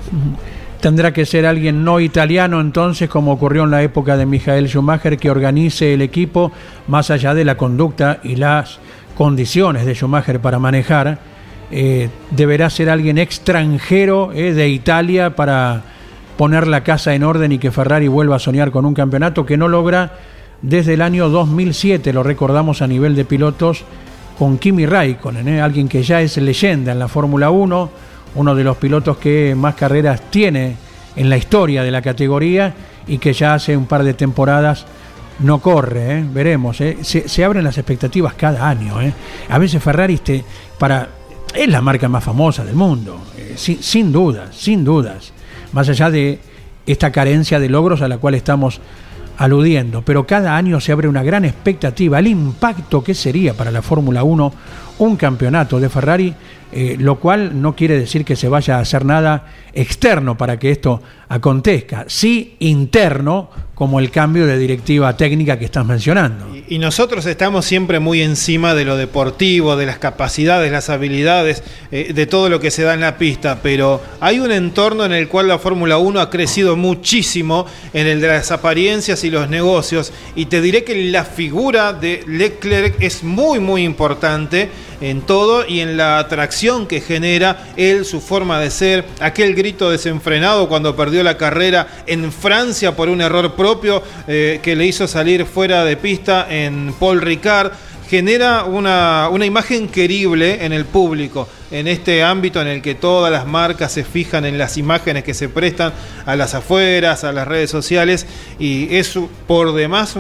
Tendrá que ser alguien no italiano entonces, como ocurrió en la época de Michael Schumacher, que organice el equipo más allá de la conducta y las condiciones de Schumacher para manejar. Eh, deberá ser alguien extranjero eh, de Italia para poner la casa en orden y que Ferrari vuelva a soñar con un campeonato que no logra desde el año 2007, lo recordamos a nivel de pilotos, con Kimi Raikkonen, ¿eh? alguien que ya es leyenda en la Fórmula 1, uno de los pilotos que más carreras tiene en la historia de la categoría y que ya hace un par de temporadas no corre, ¿eh? veremos. ¿eh? Se, abren las expectativas cada año. A veces Ferrari para, es la marca más famosa del mundo, sin, sin dudas, sin dudas. Más allá de esta carencia de logros a la cual estamos aludiendo, pero cada año se abre una gran expectativa al impacto que sería para la Fórmula 1 un campeonato de Ferrari, eh, lo cual no quiere decir que se vaya a hacer nada externo para que esto acontezca, sí interno, como el cambio de directiva técnica que estás mencionando. Y, nosotros estamos siempre muy encima de lo deportivo, de las capacidades, las habilidades, eh, de todo lo que se da en la pista, pero hay un entorno en el cual la Fórmula 1 ha crecido muchísimo, en el de las apariencias y los negocios, y te diré que la figura de Leclerc es muy, muy importante en todo y en la atracción que genera él, su forma de ser, aquel grito desenfrenado cuando perdió la carrera en Francia por un error propio eh, que le hizo salir fuera de pista en Paul Ricard genera una, una, imagen querible en el público, en este ámbito en el que todas las marcas se fijan en las imágenes que se prestan a las afueras, a las redes sociales, y eso por demás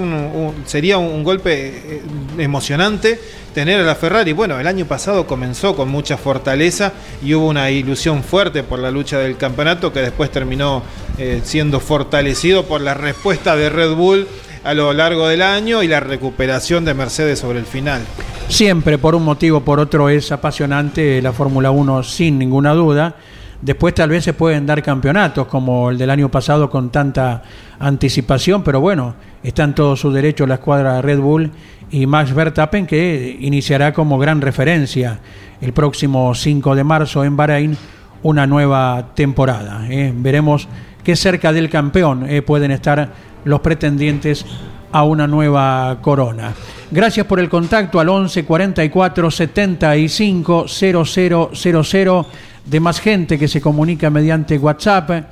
sería un, golpe eh, emocionante tener a la Ferrari. Bueno, el año pasado comenzó con mucha fortaleza y hubo una ilusión fuerte por la lucha del campeonato que después terminó eh, siendo fortalecido por la respuesta de Red Bull a lo largo del año y la recuperación de Mercedes sobre el final. Siempre, por un motivo o por otro, es apasionante la Fórmula 1 sin ninguna duda. Después tal vez se pueden dar campeonatos como el del año pasado con tanta anticipación, pero bueno, está en todo su derecho la escuadra Red Bull y Max Verstappen que iniciará como gran referencia el próximo 5 de marzo en Bahrein una nueva temporada. ¿eh? Veremos qué cerca del campeón eh, pueden estar los pretendientes a una nueva corona. Gracias por el contacto al 11 44 75 0000 de más gente que se comunica mediante WhatsApp.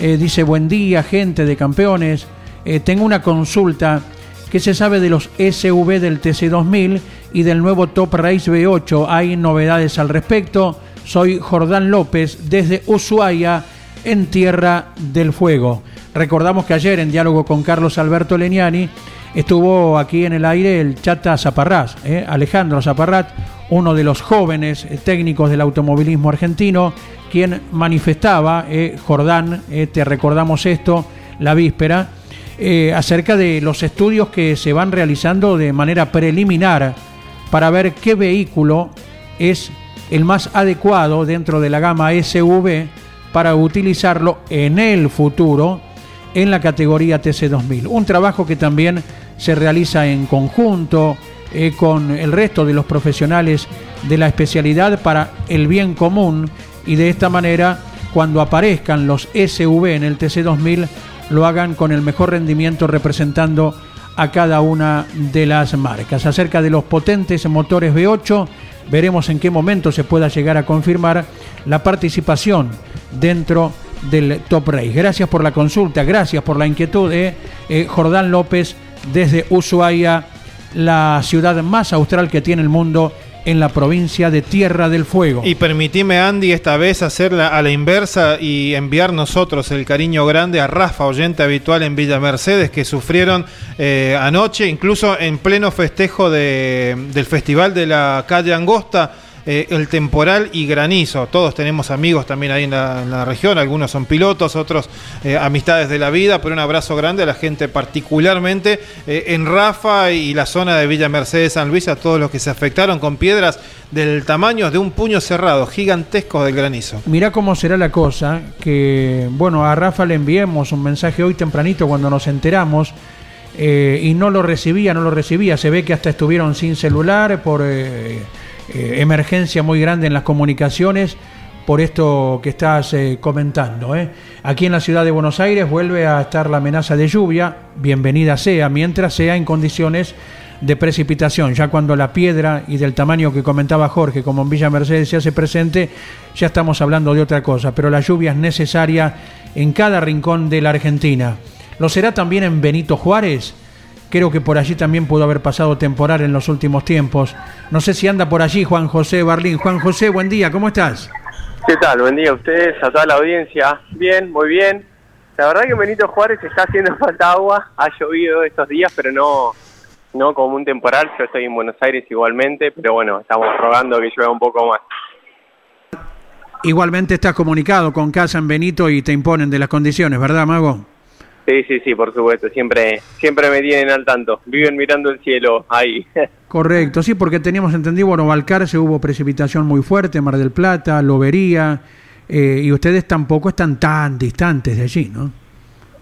Eh, dice buen día, gente de campeones. Eh, tengo una consulta. que se sabe de los SV del TC2000 y del nuevo Top Race V8? ¿Hay novedades al respecto? Soy Jordán López desde Ushuaia, en Tierra del Fuego. Recordamos que ayer en diálogo con Carlos Alberto Leniani estuvo aquí en el aire el Chata Zaparrás, ¿eh? Alejandro Zaparrat, uno de los jóvenes eh, técnicos del automovilismo argentino, quien manifestaba, eh, Jordán, te recordamos esto, la víspera, acerca de los estudios que se van realizando de manera preliminar para ver qué vehículo es el más adecuado dentro de la gama SUV para utilizarlo en el futuro en la categoría TC2000. Un trabajo que también se realiza en conjunto eh, con el resto de los profesionales de la especialidad para el bien común y de esta manera cuando aparezcan los SV en el TC2000 lo hagan con el mejor rendimiento representando a cada una de las marcas. Acerca de los potentes motores V8, veremos en qué momento se pueda llegar a confirmar la participación dentro del Top Race. Gracias por la consulta, gracias por la inquietud de eh, Jordán López desde Ushuaia, la ciudad más austral que tiene el mundo en la provincia de Tierra del Fuego. Y permitime, Andy, esta vez hacerla a la inversa y enviar nosotros el cariño grande a Rafa, oyente habitual en Villa Mercedes, que sufrieron eh, anoche, incluso en pleno festejo del Festival de la Calle Angosta eh, el temporal y granizo. Todos tenemos amigos también ahí en la, región, algunos son pilotos, otros eh, amistades de la vida, pero un abrazo grande a la gente particularmente eh, en Rafa y la zona de Villa Mercedes San Luis, a todos los que se afectaron con piedras del tamaño de un puño cerrado, gigantesco del granizo. Mirá cómo será la cosa, que bueno, a Rafa le enviemos un mensaje hoy tempranito cuando nos enteramos. y no lo recibía, no lo recibía. Se ve que hasta estuvieron sin celular por emergencia muy grande en las comunicaciones por esto que estás eh, comentando. ¿eh? Aquí en la ciudad de Buenos Aires vuelve a estar la amenaza de lluvia, bienvenida sea, mientras sea en condiciones de precipitación. Ya cuando la piedra y del tamaño que comentaba Jorge, como en Villa Mercedes se hace presente, ya estamos hablando de otra cosa, pero la lluvia es necesaria en cada rincón de la Argentina. ¿Lo será también en Benito Juárez? Creo que por allí también pudo haber pasado temporal en los últimos tiempos. No sé si anda por allí Juan José Barlín. Juan José, buen día, ¿cómo estás? ¿Qué tal? Buen día a ustedes, a toda la audiencia. Bien, muy bien. La verdad que en Benito Juárez está haciendo falta agua. Ha llovido estos días, pero no, no como un temporal. Yo estoy en Buenos Aires igualmente, pero bueno, estamos rogando que llueva un poco más. Igualmente estás comunicado con Casa en Benito y te imponen de las condiciones, ¿verdad, Mago? Sí, sí, sí, por supuesto. Siempre, siempre me tienen al tanto. Viven mirando el cielo ahí. Correcto, sí, porque teníamos entendido, bueno, Valcarce hubo precipitación muy fuerte, Mar del Plata, Lobería, eh, y ustedes tampoco están tan distantes de allí, ¿no?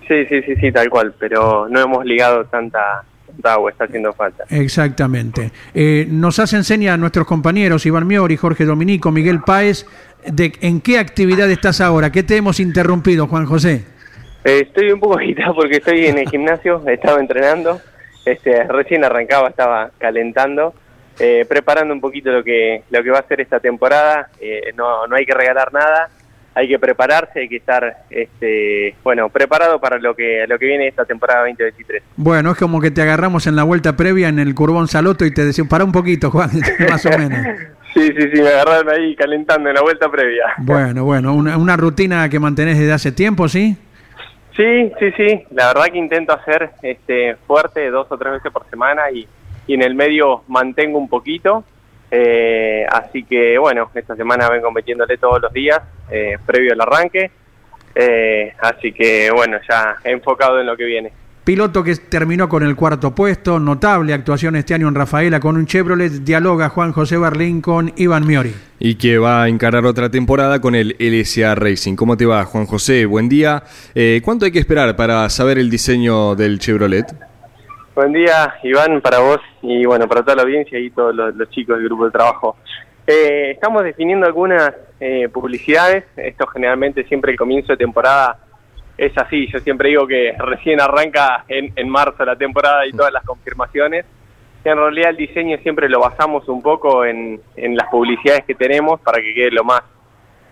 Sí, sí, sí, sí, tal cual, pero no hemos ligado tanta, agua, está haciendo falta. Exactamente. Eh, nos hacen seña nuestros compañeros Iván Miori, Jorge Dominico, Miguel Páez, de en qué actividad estás ahora, qué te hemos interrumpido, Juan José. Eh, estoy un poco agitado porque estoy en el gimnasio, estaba entrenando, este, recién arrancaba, estaba calentando, eh, preparando un poquito lo que, lo que va a ser esta temporada. Eh, no, no hay que regalar nada, hay que prepararse, hay que estar este, bueno, preparado para lo que, lo que viene esta temporada 2023. Bueno, es como que te agarramos en la vuelta previa en el Curbón Saloto y te decimos, para un poquito, Juan, más o menos. Sí, sí, sí, me agarraron ahí calentando en la vuelta previa. Bueno, bueno, una, una rutina que mantenés desde hace tiempo, ¿sí? Sí, sí, sí. La verdad que intento hacer este fuerte dos o tres veces por semana y, en el medio mantengo un poquito. Eh, así que bueno, esta semana vengo metiéndole todos los días eh, previo al arranque. Eh, así que bueno, ya enfocado en lo que viene. Piloto que terminó con el cuarto puesto, notable actuación este año en Rafaela con un Chevrolet, dialoga Juan José Barlín con Iván Miori. Y que va a encarar otra temporada con el LSA Racing. ¿Cómo te va, Juan José? Buen día. Eh, ¿Cuánto hay que esperar para saber el diseño del Chevrolet? Buen día, Iván, para vos y bueno, para toda la audiencia y todos los, chicos del grupo de trabajo. Eh, estamos definiendo algunas eh, publicidades. Esto generalmente siempre el comienzo de temporada es así. Yo siempre digo que recién arranca en, en marzo la temporada y todas las confirmaciones. En realidad el diseño siempre lo basamos un poco en, en las publicidades que tenemos para que quede lo más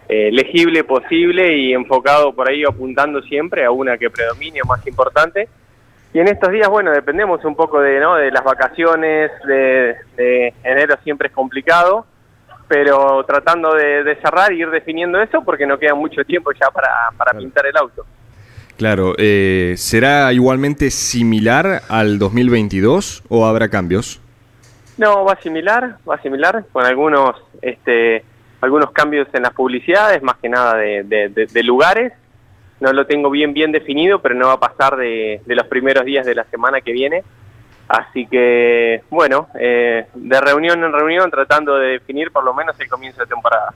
eh, legible posible y enfocado por ahí apuntando siempre a una que predomine o más importante. Y en estos días, bueno, dependemos un poco de, ¿no? de las vacaciones, de, de enero siempre es complicado, pero tratando de, cerrar y ir definiendo eso porque no queda mucho tiempo ya para, para pintar el auto. Claro, eh, ¿será igualmente similar al 2022 o habrá cambios? No, va similar, va similar, con algunos, este, algunos cambios en las publicidades, más que nada de, lugares. No lo tengo bien bien definido, pero no va a pasar de, los primeros días de la semana que viene. Así que, bueno, eh, de reunión en reunión tratando de definir por lo menos el comienzo de temporada.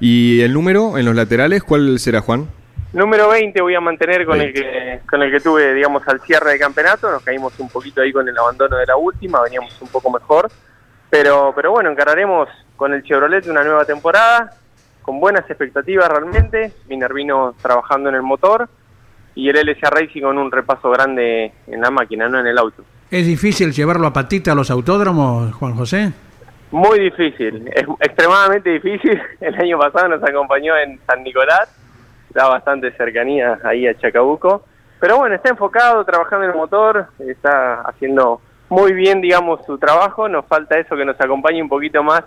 ¿Y el número en los laterales cuál será, Juan? Número 20 voy a mantener con el que con el que tuve, digamos, al cierre de campeonato. Nos caímos un poquito ahí con el abandono de la última, veníamos un poco mejor. Pero, pero bueno, encararemos con el Chevrolet una nueva temporada, con buenas expectativas realmente. Minervino trabajando en el motor y el LSA Racing con un repaso grande en la máquina, no en el auto. ¿Es difícil llevarlo a patita a los autódromos, Juan José? Muy difícil, es extremadamente difícil. El año pasado nos acompañó en San Nicolás da bastante cercanía ahí a Chacabuco. Pero bueno, está enfocado, trabajando en el motor, está haciendo muy bien, digamos, su trabajo. Nos falta eso que nos acompañe un poquito más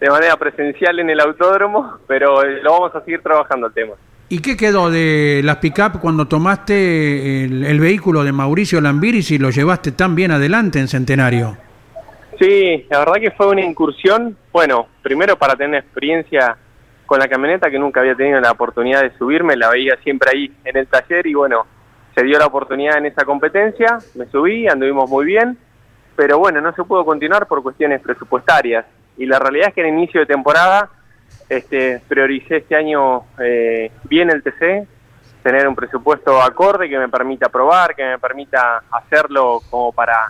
de manera presencial en el autódromo, pero eh, lo vamos a seguir trabajando el tema. ¿Y qué quedó de las pick-up cuando tomaste el, vehículo de Mauricio Lambiris y lo llevaste tan bien adelante en Centenario? Sí, la verdad que fue una incursión, bueno, primero para tener experiencia con la camioneta que nunca había tenido la oportunidad de subirme, la veía siempre ahí en el taller y bueno, se dio la oportunidad en esa competencia, me subí, anduvimos muy bien, pero bueno, no se pudo continuar por cuestiones presupuestarias. Y la realidad es que en inicio de temporada este, prioricé este año eh, bien el TC, tener un presupuesto acorde que me permita probar, que me permita hacerlo como para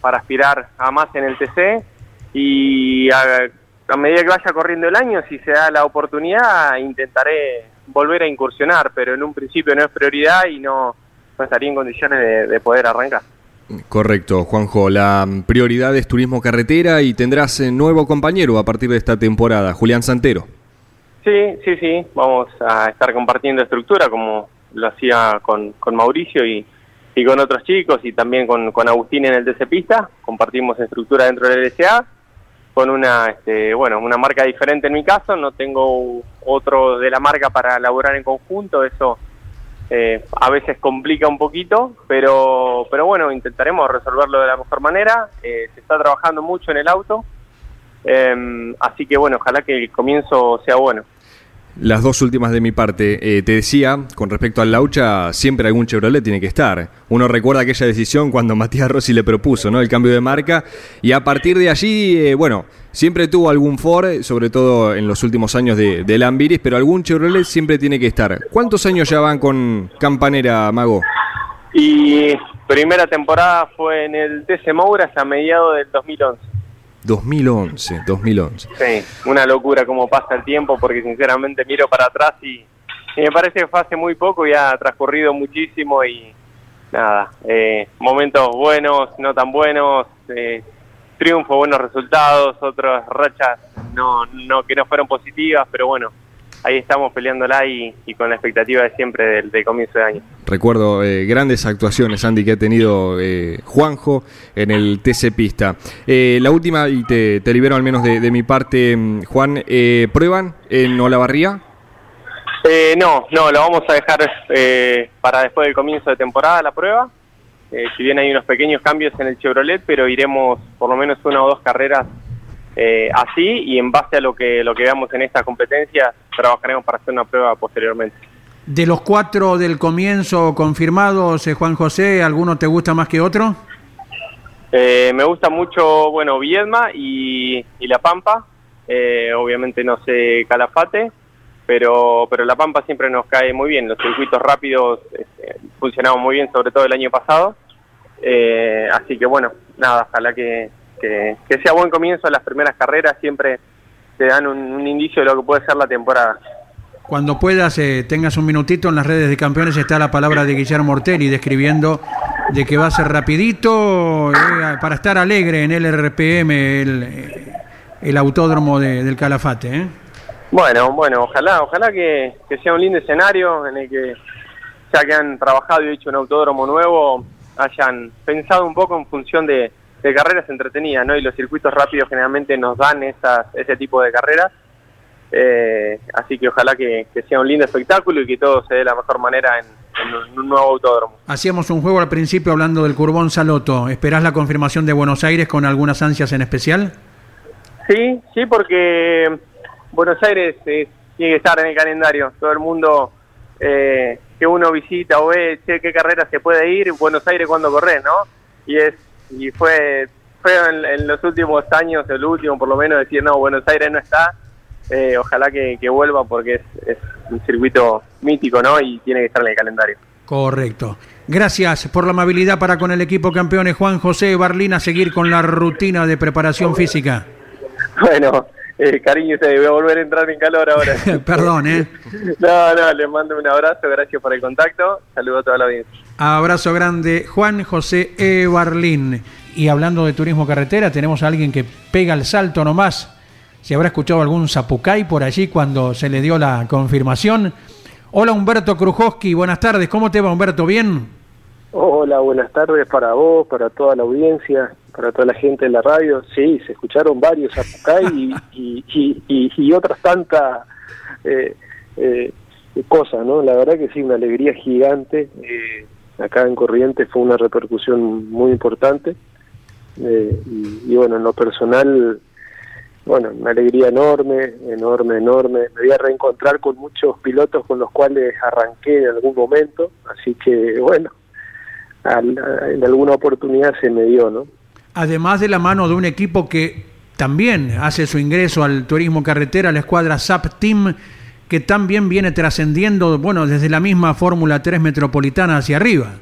para aspirar a más en el TC y a, medida que vaya corriendo el año, si se da la oportunidad, intentaré volver a incursionar, pero en un principio no es prioridad y no, estaría en condiciones de, poder arrancar. Correcto, Juanjo. La prioridad es turismo carretera y tendrás eh, nuevo compañero a partir de esta temporada, Julián Santero. Sí, sí, sí. Vamos a estar compartiendo estructura como lo hacía con, con Mauricio y, y con otros chicos y también con, con Agustín en el TC Pista, compartimos estructura dentro del LSA, con una, este, bueno, una marca diferente en mi caso, no tengo otro de la marca para elaborar en conjunto, eso eh, a veces complica un poquito, pero, pero bueno, intentaremos resolverlo de la mejor manera, eh, se está trabajando mucho en el auto, eh, así que bueno, ojalá que el comienzo sea bueno. Las dos últimas de mi parte. Eh, te decía, con respecto al Laucha, siempre algún Chevrolet tiene que estar. Uno recuerda aquella decisión cuando Matías Rossi le propuso ¿no? el cambio de marca y a partir de allí, eh, bueno, siempre tuvo algún Ford, sobre todo en los últimos años de, de Lambiris, pero algún Chevrolet siempre tiene que estar. ¿Cuántos años ya van con Campanera, Mago? Y primera temporada fue en el TC Mouras a mediados del 2011. 2011, 2011. Sí, una locura como pasa el tiempo, porque sinceramente miro para atrás y, me parece que fue hace muy poco y ha transcurrido muchísimo y nada, eh, momentos buenos, no tan buenos, eh, triunfo, buenos resultados, otras rachas no, no que no fueron positivas, pero bueno, ahí estamos peleándola y, y con la expectativa de siempre del, comienzo de año. Recuerdo eh, grandes actuaciones, Andy, que ha tenido eh, Juanjo en el TC Pista. Eh, la última, y te, libero al menos de, mi parte, mm, Juan, ¿prueban en Olavarría? no, no, lo vamos a dejar para después del comienzo de temporada la prueba. si bien hay unos pequeños cambios en el Chevrolet, pero iremos por lo menos una o dos carreras eh, así y en base a lo que, lo que veamos en esta competencia trabajaremos para hacer una prueba posteriormente. De los cuatro del comienzo confirmados, eh, Juan José, ¿alguno te gusta más que otro? Eh, me gusta mucho, bueno, Viedma y, La Pampa. obviamente no sé Calafate, pero, pero La Pampa siempre nos cae muy bien. Los circuitos rápidos funcionaban muy bien, sobre todo el año pasado. así que bueno, nada, ojalá que, que, sea buen comienzo las primeras carreras, siempre te dan un, indicio de lo que puede ser la temporada. Cuando puedas, eh, tengas un minutito en las redes de campeones, está la palabra de Guillermo Ortelli describiendo de que va a ser rapidito eh, para estar alegre en el RPM, el, el autódromo del Calafate. ¿eh? Bueno, bueno, ojalá, ojalá que, que, sea un lindo escenario en el que ya que han trabajado y hecho un autódromo nuevo, hayan pensado un poco en función de, de carreras entretenidas, ¿no? Y los circuitos rápidos generalmente nos dan esas, ese tipo de carreras. Eh, así que ojalá que, sea un lindo espectáculo y que todo se dé de la mejor manera en, un nuevo autódromo. Hacíamos un juego al principio hablando del Curbón Saloto. ¿Esperás la confirmación de Buenos Aires con algunas ansias en especial? Sí, sí, porque Buenos Aires tiene que estar en el calendario. Todo el mundo eh, que uno visita o ve, qué carrera se puede ir, Buenos Aires cuando corre, ¿no? Y es y fue feo en, los últimos años, el último por lo menos, decir, no, Buenos Aires no está, eh, ojalá que, vuelva porque es, es, un circuito mítico, ¿no? Y tiene que estar en el calendario. Correcto. Gracias por la amabilidad para con el equipo campeones Juan José Barlina, seguir con la rutina de preparación física. Bueno, eh, cariño, se debe volver a entrar en calor ahora. Perdón, ¿eh? No, no, les mando un abrazo, gracias por el contacto, saludo a toda la audiencia. Abrazo grande, Juan José Ebarlín. Y hablando de turismo carretera, tenemos a alguien que pega el salto nomás. Si habrá escuchado algún zapucay por allí cuando se le dio la confirmación. Hola Humberto Krujowski, buenas tardes. ¿Cómo te va Humberto? ¿Bien? Hola, buenas tardes para vos, para toda la audiencia, para toda la gente de la radio. Sí, se escucharon varios zapucay y, otras tantas eh, eh, cosas, ¿no? La verdad que sí, una alegría gigante. Eh, acá en Corrientes fue una repercusión muy importante Eh, y, bueno, en lo personal, bueno, una alegría enorme, enorme, enorme. Me voy a reencontrar con muchos pilotos con los cuales arranqué en algún momento, así que bueno, en alguna oportunidad se me dio, ¿no? Además de la mano de un equipo que también hace su ingreso al turismo carretera, la escuadra SAP Team, que también viene trascendiendo, bueno, desde la misma Fórmula 3 metropolitana hacia arriba.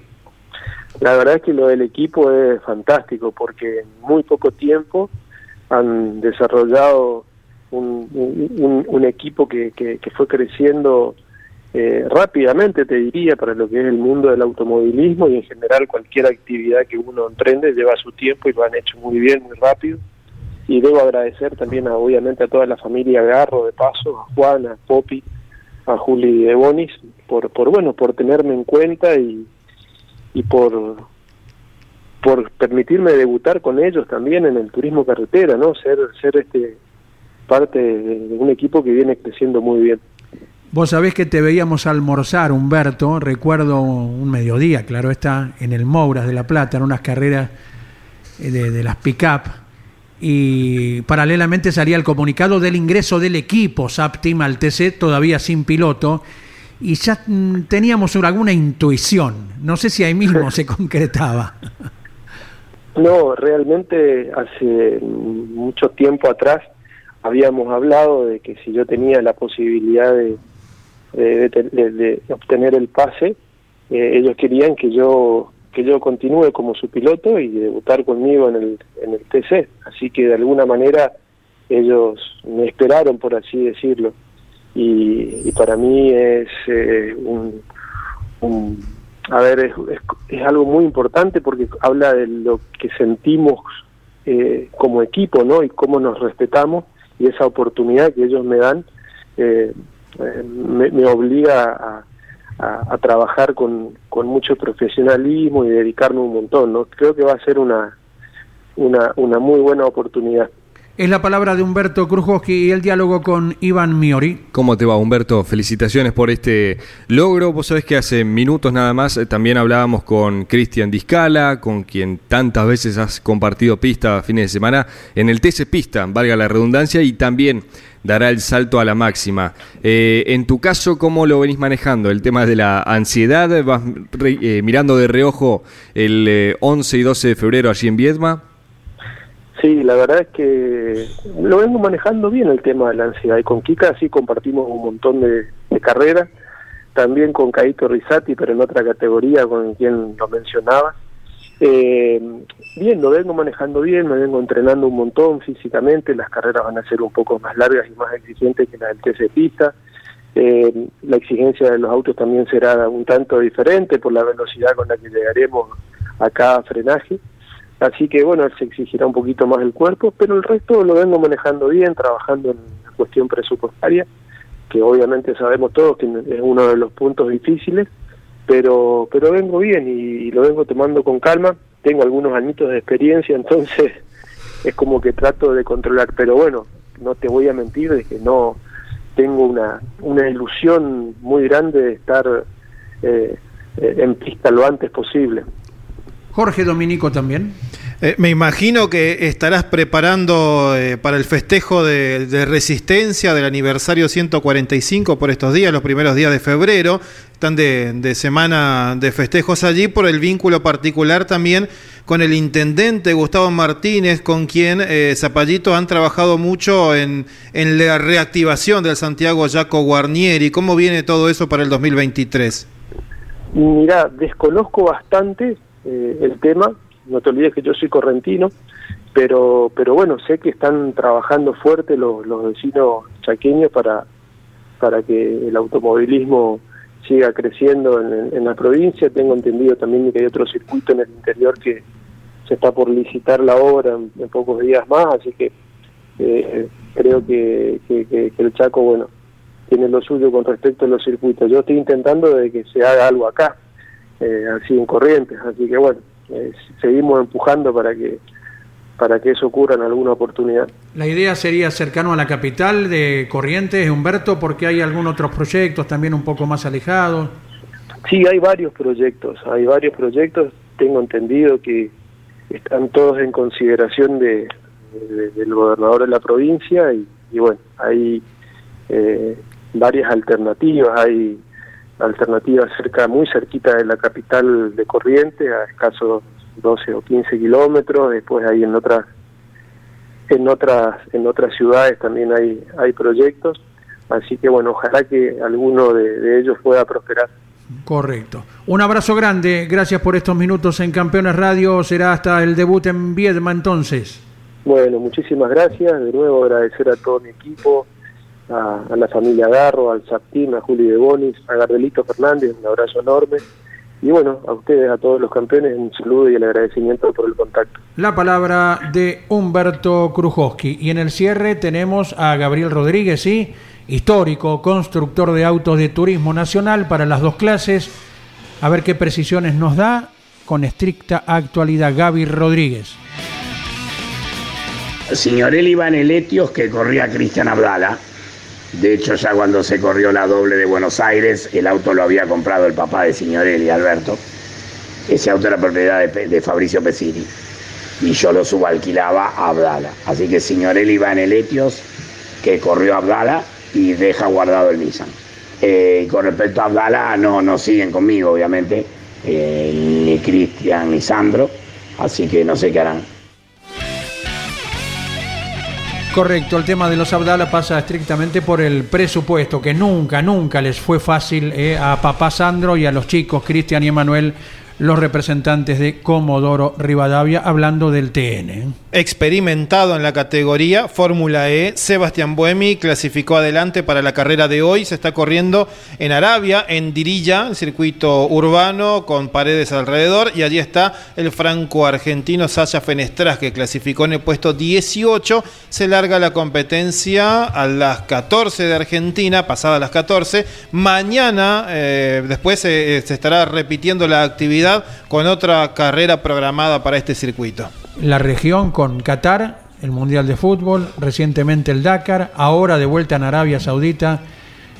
La verdad es que lo del equipo es fantástico porque en muy poco tiempo han desarrollado un, equipo que, que, fue creciendo eh, rápidamente, te diría, para lo que es el mundo del automovilismo y en general cualquier actividad que uno emprende lleva su tiempo y lo han hecho muy bien, muy rápido. Y debo agradecer también, a, obviamente, a toda la familia Garro, de paso, a Juan, a Popi, a Juli de Bonis, por, por, bueno, por tenerme en cuenta y, y por por permitirme debutar con ellos también en el turismo carretera, ¿no? Ser ser este parte de, un equipo que viene creciendo muy bien. Vos sabés que te veíamos almorzar, Humberto, recuerdo un mediodía, claro está, en el Mouras de La Plata, en unas carreras eh, de, de las pick-up, y paralelamente salía el comunicado del ingreso del equipo SAP Team al TC, todavía sin piloto, y ya mm, teníamos alguna intuición. No sé si ahí mismo se concretaba. No, realmente hace mucho tiempo atrás habíamos hablado de que si yo tenía la posibilidad de, de, obtener el pase, eh, ellos querían que yo que yo continúe como su piloto y debutar conmigo en el, en el TC. Así que de alguna manera ellos me esperaron, por así decirlo y, para mí es eh, un, a ver es, es, algo muy importante porque habla de lo que sentimos eh, como equipo no y cómo nos respetamos y esa oportunidad que ellos me dan eh, me, obliga a, a, trabajar con, con mucho profesionalismo y dedicarme un montón no creo que va a ser una una, una muy buena oportunidad es la palabra de Humberto Krujowski y el diálogo con Iván Miori. ¿Cómo te va, Humberto? Felicitaciones por este logro. Vos sabés que hace minutos nada más eh, también hablábamos con Cristian Discala, con quien tantas veces has compartido pista a fines de semana en el TC Pista, valga la redundancia, y también dará el salto a la máxima. Eh, en tu caso, ¿cómo lo venís manejando? El tema de la ansiedad, ¿vas eh, mirando de reojo el 11 y 12 de febrero allí en Viedma? Sí, la verdad es que lo vengo manejando bien el tema de la ansiedad y con Kika sí compartimos un montón de, carreras, también con Caito Risati, pero en otra categoría con quien lo mencionaba. Eh, bien, lo vengo manejando bien, me vengo entrenando un montón físicamente, las carreras van a ser un poco más largas y más exigentes que las del TC Pista. Eh, la exigencia de los autos también será un tanto diferente por la velocidad con la que llegaremos a cada frenaje. Así que bueno, se exigirá un poquito más el cuerpo, pero el resto lo vengo manejando bien, trabajando en la cuestión presupuestaria, que obviamente sabemos todos que es uno de los puntos difíciles, pero, pero vengo bien y, lo vengo tomando con calma. Tengo algunos añitos de experiencia, entonces es como que trato de controlar, pero bueno, no te voy a mentir de que no tengo una, una ilusión muy grande de estar eh, eh, en pista lo antes posible. Jorge Dominico también. Eh, me imagino que estarás preparando eh, para el festejo de, resistencia del aniversario 145 por estos días, los primeros días de febrero. Están de, semana de festejos allí por el vínculo particular también con el intendente Gustavo Martínez, con quien eh, Zapallito han trabajado mucho en, en la reactivación del Santiago Jaco Guarnieri. ¿Cómo viene todo eso para el 2023? Mira, desconozco bastante eh, el tema. No te olvides que yo soy correntino, pero, pero bueno, sé que están trabajando fuerte los, los vecinos chaqueños para, para que el automovilismo siga creciendo en, la provincia. Tengo entendido también que hay otro circuito en el interior que se está por licitar la obra en, pocos días más, así que eh, creo que, que, el Chaco, bueno, tiene lo suyo con respecto a los circuitos. Yo estoy intentando de que se haga algo acá eh, así en Corrientes, así que bueno, eh, seguimos empujando para que para que eso ocurra en alguna oportunidad. La idea sería cercano a la capital de Corrientes, Humberto, porque hay algunos otros proyectos también un poco más alejados. Sí, hay varios proyectos, hay varios proyectos. Tengo entendido que, están todos en consideración de, del gobernador de la provincia y, bueno, hay eh, varias alternativas, hay alternativas cerca, muy cerquita de la capital de Corrientes, a escasos 12 o 15 kilómetros, después hay en otras en otras en otras ciudades también hay hay proyectos. Así que bueno ojalá que alguno de ellos pueda prosperar. Correcto. Un abrazo grande, gracias por estos minutos en Campeones Radio, será hasta el debut en Viedma entonces. Bueno, muchísimas gracias, de nuevo agradecer a todo mi equipo, a, la familia Garro, al Saptín, a Juli de Bonis, a Gardelito Fernández, un abrazo enorme. Y bueno, a ustedes, a todos los campeones, un saludo y el agradecimiento por el contacto. La palabra de Humberto Krujowski. Y en el cierre tenemos a Gabriel Rodríguez, ¿sí? histórico, constructor de autos de turismo nacional para las dos clases. A ver qué precisiones nos da con estricta actualidad Gaby Rodríguez. Signorelli Iván Eletios que corría Cristian Abdala. De hecho, ya cuando se corrió la doble de Buenos Aires, el auto lo había comprado el papá de Signorelli, Alberto. Ese auto era propiedad de, Fabricio Pesini. Y yo lo subalquilaba a Abdala. Así que Signorelli Iván Eletios, que corrió Abdala, y deja guardado el Nissan. Eh, con respecto a Abdala, no, no siguen conmigo, obviamente, eh, ni Cristian ni Sandro, así que no sé qué harán. Correcto, el tema de los Abdala pasa estrictamente por el presupuesto, que nunca, nunca les fue fácil eh, a papá Sandro y a los chicos Cristian y Emanuel los representantes de Comodoro Rivadavia hablando del TN. Experimentado en la categoría Fórmula E, Sebastián Buemi clasificó adelante para la carrera de hoy. Se está corriendo en Arabia, en Dirilla, circuito urbano con paredes alrededor. Y allí está el franco-argentino Sasha Fenestras, que clasificó en el puesto 18. Se larga la competencia a las 14 de Argentina, pasadas las 14. Mañana, eh, después se estará repitiendo la actividad con otra carrera programada para este circuito. La región con Qatar, el Mundial de Fútbol, recientemente el Dakar, ahora de vuelta en Arabia Saudita,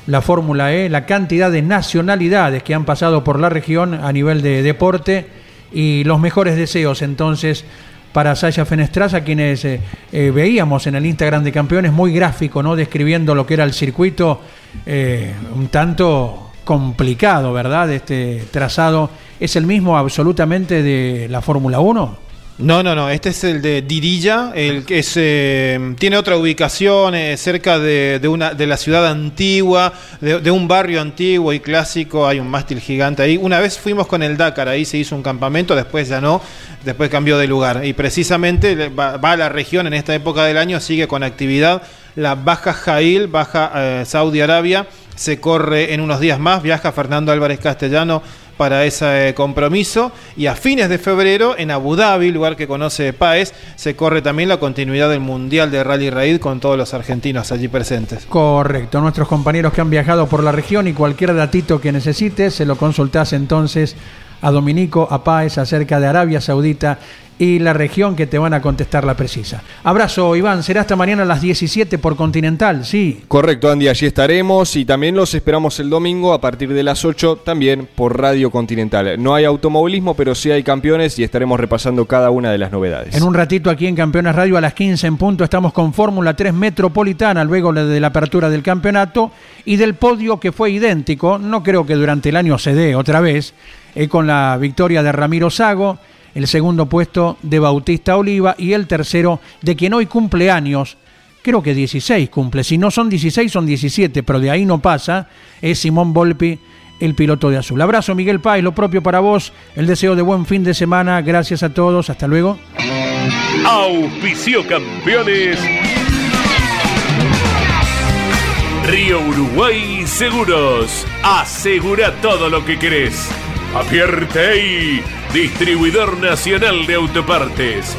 la Fórmula E, la cantidad de nacionalidades que han pasado por la región a nivel de deporte y los mejores deseos entonces para Sasha Fenestraza, quienes eh, eh, veíamos en el Instagram de Campeones, muy gráfico, ¿no? Describiendo lo que era el circuito, eh, un tanto complicado, ¿verdad? Este trazado es el mismo absolutamente de la Fórmula 1. No, no, no. Este es el de Dirilla, el que es, eh, tiene otra ubicación eh, cerca de, una, de la ciudad antigua, de, un barrio antiguo y clásico. Hay un mástil gigante ahí. Una vez fuimos con el Dakar, ahí se hizo un campamento, después ya no, después cambió de lugar. Y precisamente va, a la región en esta época del año, sigue con actividad. La Baja Jail, Baja eh, Saudi Arabia, se corre en unos días más. Viaja Fernando Álvarez Castellano para ese compromiso. Y a fines de febrero, en Abu Dhabi, lugar que conoce Páez, se corre también la continuidad del Mundial de Rally Raid con todos los argentinos allí presentes. Correcto, nuestros compañeros que han viajado por la región y cualquier datito que necesites, se lo consultás entonces a Dominico, a Páez acerca de Arabia Saudita y la región que te van a contestar la precisa. Abrazo, Iván. Será hasta mañana a las 17 por Continental, sí. Correcto, Andy. Allí estaremos y también los esperamos el domingo a partir de las 8 también por Radio Continental. No hay automovilismo, pero sí hay campeones y estaremos repasando cada una de las novedades. En un ratito aquí en Campeones Radio a las 15 en punto estamos con Fórmula 3 Metropolitana, luego de la apertura del campeonato y del podio que fue idéntico. No creo que durante el año se dé otra vez, eh, con la victoria de Ramiro Sago el segundo puesto de Bautista Oliva y el tercero de quien hoy cumple años, creo que 16 cumple, si no son 16 son 17, pero de ahí no pasa, es Simón Volpi, el piloto de azul. Abrazo Miguel Páez, lo propio para vos, el deseo de buen fin de semana, gracias a todos, hasta luego. Auspicio campeones. Río Uruguay Seguros. Asegura todo lo que querés. Apierte distribuidor nacional de autopartes.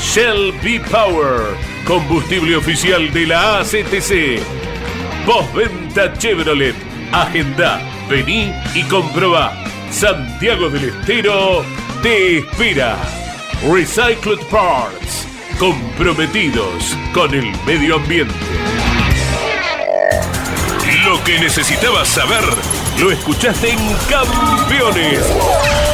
Shell B Power, combustible oficial de la ACTC. Postventa Chevrolet. Agenda, vení y comprobá. Santiago del Estero te espera. Recycled Parts, comprometidos con el medio ambiente. Lo que necesitabas saber lo escuchaste en Campeones.